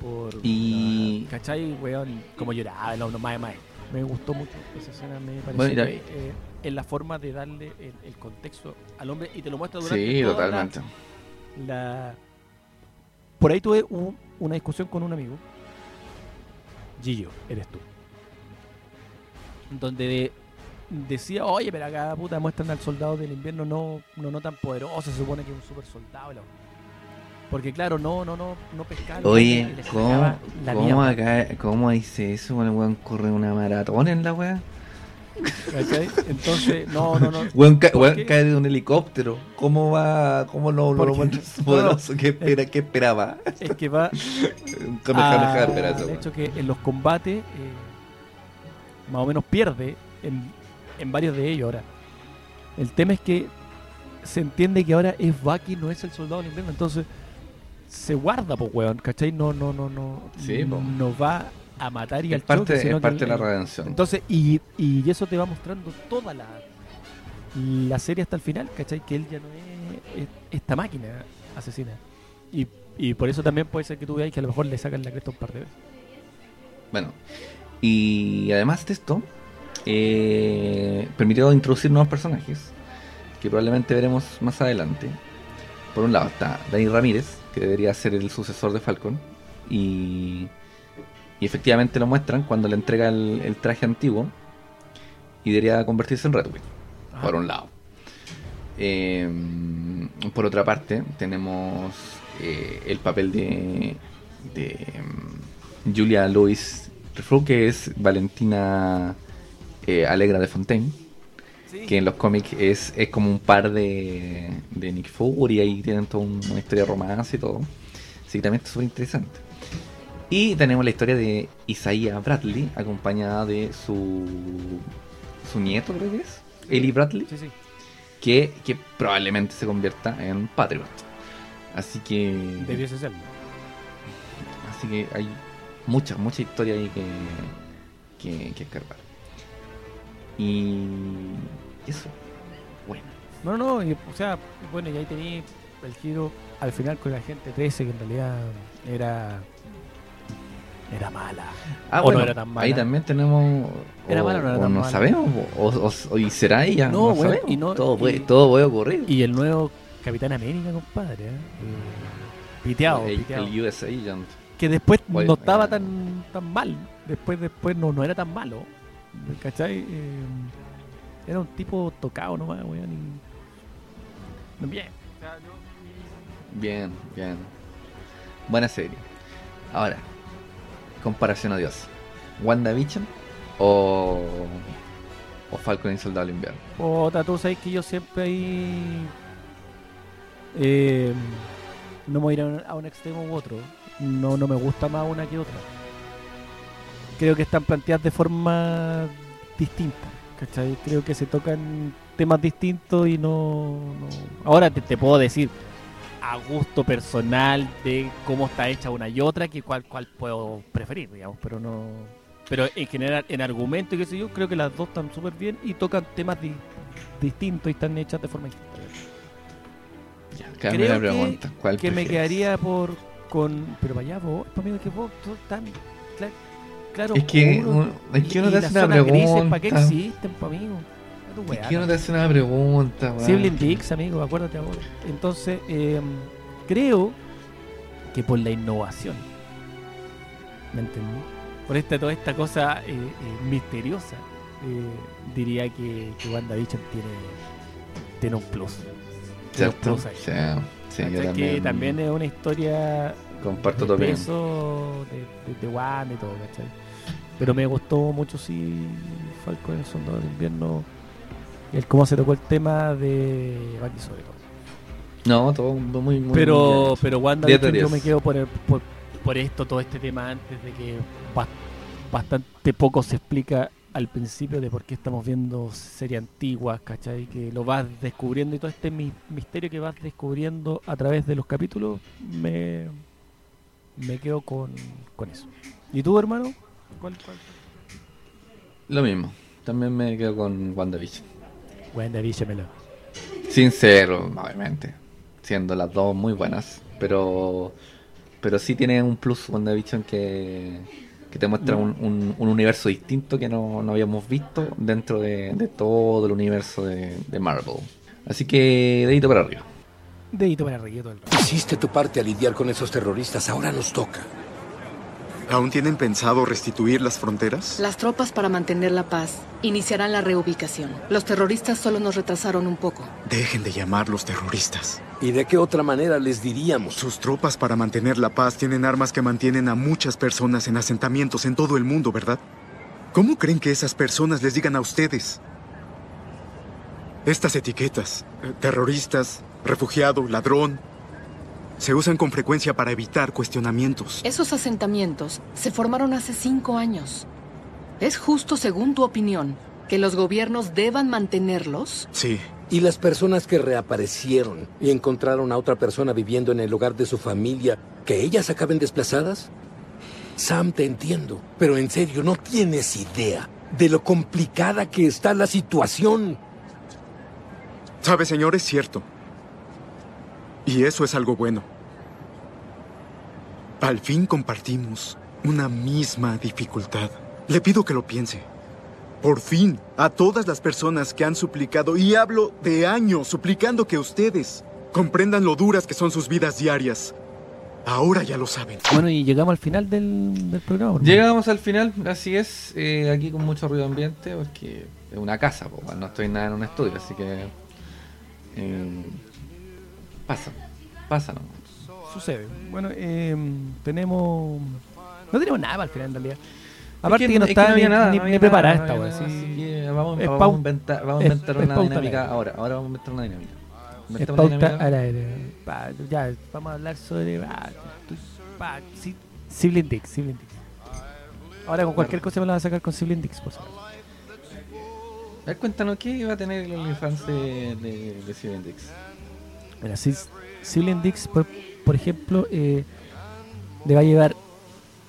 S2: por, por
S1: Y-
S2: la- ¿Cachai, weón? Como lloraba, no, no, más, más. Me gustó mucho esa escena, me pareció
S1: Bueno,
S2: que, eh, en la forma de darle el, el contexto al hombre y te lo muestra durante
S1: Sí,
S2: toda la-
S1: totalmente.
S2: la... Por ahí tuve un- una discusión con un amigo. Gillo, eres tú. Donde de- decía, oye, pero acá puta muestran al soldado del invierno no, no, no tan poderoso, se supone que es un super soldado. Porque claro, no, no, no, no que
S1: Oye, ¿cómo,
S2: la
S1: cómo, acá, ¿cómo dice eso? cuando El weón corre una maratón en la weá.
S2: ¿cachai? Entonces, no, no, no.
S1: Weón, cae de un helicóptero. ¿Cómo va? ¿Cómo no, lo muestra su
S2: no,
S1: poderoso? ¿Qué, espera, ¿Qué esperaba?
S2: Es que va
S1: Un
S2: a-
S1: eso,
S2: de hecho que en los combates eh, más o menos pierde en, en varios de ellos ahora. El tema es que se entiende que ahora es Bucky, no es el soldado del invierno, entonces se guarda, pues weón, ¿cachai? No, no, no, no,
S1: Sí,
S2: no, no va a matar y al
S1: Es parte,
S2: choque, sino
S1: es
S2: que
S1: parte de la redención.
S2: entonces, y, y eso te va mostrando toda la, la serie hasta el final, ¿cachai? Que él ya no es, es- esta máquina asesina. Y, y por eso también puede ser que tú veas que a lo mejor le sacan la cresta un par de veces.
S1: Bueno, y además de esto, eh, permitió introducir nuevos personajes que probablemente veremos más adelante. Por un lado está Dani Ramírez, que debería ser el sucesor de Falcon, y, y efectivamente lo muestran cuando le entrega el, el traje antiguo y debería convertirse en Red Wing, por un lado. Eh, por otra parte, tenemos eh, el papel de, de mm, Julia Louis Dreyfus, que es Valentina eh, Alegra de Fontaine, que en los cómics es, es como un par de, de Nick Fury, ahí tienen toda un- una historia de romance y todo. Así que también está súper interesante. Y tenemos la historia de Isaiah Bradley, acompañada de su, su nieto, creo que es, Ellie Bradley
S2: Sí, sí.
S1: que, que probablemente se convierta en Patriot. Así que.
S2: Debiese ser.
S1: Así que hay mucha, mucha historia ahí que, que, que escarbar. Y eso. Bueno.
S2: No, no, y, o sea, bueno, y ahí tenía el giro al final con la gente 13, que en realidad era. Era mala.
S1: Ah,
S2: O
S1: bueno,
S2: no era tan mala.
S1: ahí también tenemos.
S2: ¿Era
S1: o-
S2: mala o no era
S1: o
S2: tan
S1: no
S2: mala?
S1: sabemos, o, y será ella.
S2: No,
S1: No,
S2: bueno,
S1: sabemos.
S2: y no-
S1: todo, puede,
S2: y-
S1: todo puede ocurrir.
S2: Y el nuevo Capitán América, compadre. ¿eh? Piteado,
S1: el,
S2: piteado.
S1: el US Agent.
S2: que después no estaba
S1: eh.
S2: tan tan mal. Después después no, no era tan malo. ¿Cachai? Eh, era un tipo tocado nomás, weón. Y... Bien.
S1: Bien, bien. Buena serie. Ahora, comparación a Dios. ¿WandaVision o, o Falcon y Soldado del Invierno?
S2: Otra, tú sabes que yo siempre ahí. eh, no me voy a ir a un, a un extremo u otro. No, no me gusta más una que otra. Creo que están planteadas de forma distinta. ¿Cachai? Creo que se tocan temas distintos y no. no- Ahora te, te puedo decir a gusto personal de cómo está hecha una y otra, que cuál, cuál puedo preferir, digamos, pero no. Pero en general, en argumento y qué sé yo, creo que las dos están súper bien y tocan temas di- distintos y están hechas de forma distinta.
S1: Ya,
S2: Creo
S1: la pregunta. ¿Cuál
S2: que me quedaría por con pero vaya vos para mí que vos tú tan cla- claro
S1: Es que uno- es que uno te hace una pregunta.
S2: ¿para qué existen pa' amigo
S1: Es que uno
S2: no.
S1: te hace una pregunta.
S2: Sibling Dix amigo acuérdate ahora entonces eh, creo que por la innovación ¿me entendí? por esta toda esta cosa eh, eh, misteriosa eh, diría que, que WandaVision tiene tiene un plus Tiene un plus ahí.
S1: Sí, sí, yo
S2: ¿Cachai?
S1: también,
S2: que también es una historia
S1: comparto
S2: de
S1: opinión.
S2: peso de, de, de y todo, ¿cachai? Pero me gustó mucho sí Falcon el Soldado del Invierno el cómo se tocó el tema de Bucky sobre todo.
S1: No, todo muy, muy
S2: Pero,
S1: bien.
S2: pero Wanda yo me quedo por, el- por, por esto, todo este tema antes de que bas- bastante poco se explica al principio de por qué estamos viendo series antiguas, ¿cachai? Que lo vas descubriendo y todo este mi- misterio que vas descubriendo a través de los capítulos me, me quedo con, con eso. ¿Y tú, hermano? ¿Cuál, cuál?
S1: Lo mismo. También me quedo con WandaVision.
S2: WandaVision, melo.
S1: Sincero, obviamente. Siendo las dos muy buenas. Pero pero sí tiene un plus WandaVision que, que te muestra un, un- un universo distinto que no, no habíamos visto dentro de, de todo el universo de, de Marvel. Así que dedito para arriba.
S2: Dedito para arriba todo el rato.
S7: Hiciste tu parte a lidiar con esos terroristas, ahora nos toca.
S8: ¿Aún tienen pensado restituir las fronteras?
S9: Las tropas para mantener la paz iniciarán la reubicación. Los terroristas solo nos retrasaron un poco.
S8: Dejen de llamarlos terroristas.
S7: ¿Y de qué otra manera les diríamos?
S8: Sus tropas para mantener la paz tienen armas que mantienen a muchas personas en asentamientos en todo el mundo, ¿verdad? ¿Cómo creen que esas personas les digan a ustedes? Estas etiquetas, terroristas, refugiado, ladrón, se usan con frecuencia para evitar cuestionamientos.
S9: Esos asentamientos se formaron hace cinco años. ¿Es justo, según tu opinión, que los gobiernos deban mantenerlos?
S8: Sí,
S7: ¿Y las personas que reaparecieron y encontraron a otra persona viviendo en el hogar de su familia, que ellas acaben desplazadas? Sam, te entiendo, pero en serio, no tienes idea de lo complicada que está la situación.
S8: Sabe señor, es cierto. Y eso es algo bueno. Al fin compartimos una misma dificultad. Le pido que lo piense. Por fin, a todas las personas que han suplicado, y hablo de años suplicando que ustedes comprendan lo duras que son sus vidas diarias. Ahora ya lo saben.
S2: Bueno, y llegamos al final del, del programa. hermano.
S1: Llegamos al final, así es, eh, aquí con mucho ruido ambiente, porque es una casa, po, no estoy nada en un estudio, así que eh, pasa, pasa nomás.
S2: Sucede. Bueno, eh, tenemos. No tenemos nada para el final en realidad. Aparte
S1: Es
S2: que, no
S1: es
S2: está
S1: había
S2: ni,
S1: nada,
S2: ni-
S1: no
S2: ni
S1: había
S2: preparada esta
S1: no nada, así que vamos, a inventar, vamos a inventar
S2: es
S1: una dinámica ahora, ahora vamos a inventar una dinámica.
S2: Es
S1: Inventamos
S2: pauta al aire. Pa, ya, vamos a hablar sobre. ah, tu- pa, si- Sibling Dix, Sibling Dix. Ahora con cualquier cosa me la vas a sacar con Sibling Dix, por favor.
S1: A ver, cuéntanos qué iba a tener el OnlyFans de, de, de Steven Dix.
S2: Mira, si Sibling Dix, por, por ejemplo, eh, le va a llevar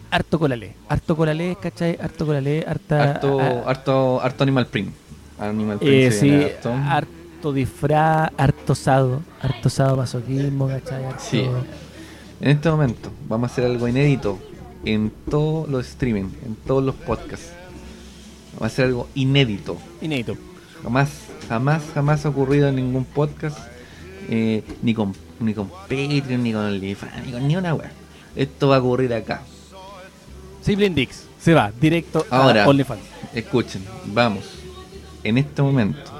S2: harto colalé. Harto colalé, ¿cachai? Harto colalé, harta.
S1: Harto,
S2: a-
S1: harto, harto Animal Print. Animal Print
S2: Eh, sí,
S1: harto.
S2: harto disfraz, harto sado, harto sado masoquismo, ¿cachai? Harto-
S1: Sí. En este momento vamos a hacer algo inédito en todos los streaming, en todos los podcasts. Vamos a hacer algo inédito.
S2: Inédito.
S1: Jamás, jamás, jamás ha ocurrido en ningún podcast. eh, ni con ni con Patreon, ni con OnlyFans, ni con ni una web. Esto va a ocurrir acá.
S2: Sibling Dix se va directo
S1: Ahora.
S2: a OnlyFans.
S1: Escuchen, vamos en este momento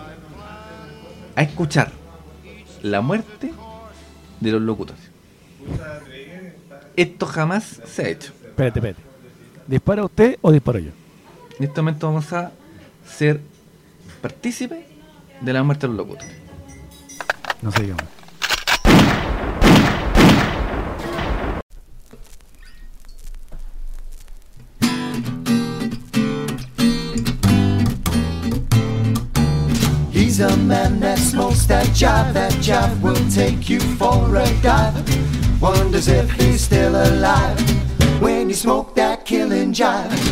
S1: a escuchar la muerte de los locutores. Esto jamás se ha hecho.
S2: Espérate, espérate. ¿Dispara usted o disparo yo?
S1: En este momento vamos a ser partícipe de la muerte de los locutores.
S2: No sé yo.
S3: He's a man that smokes that jive. That jive will take you for a dive. Wonders if he's still alive when you smoke that killing jive.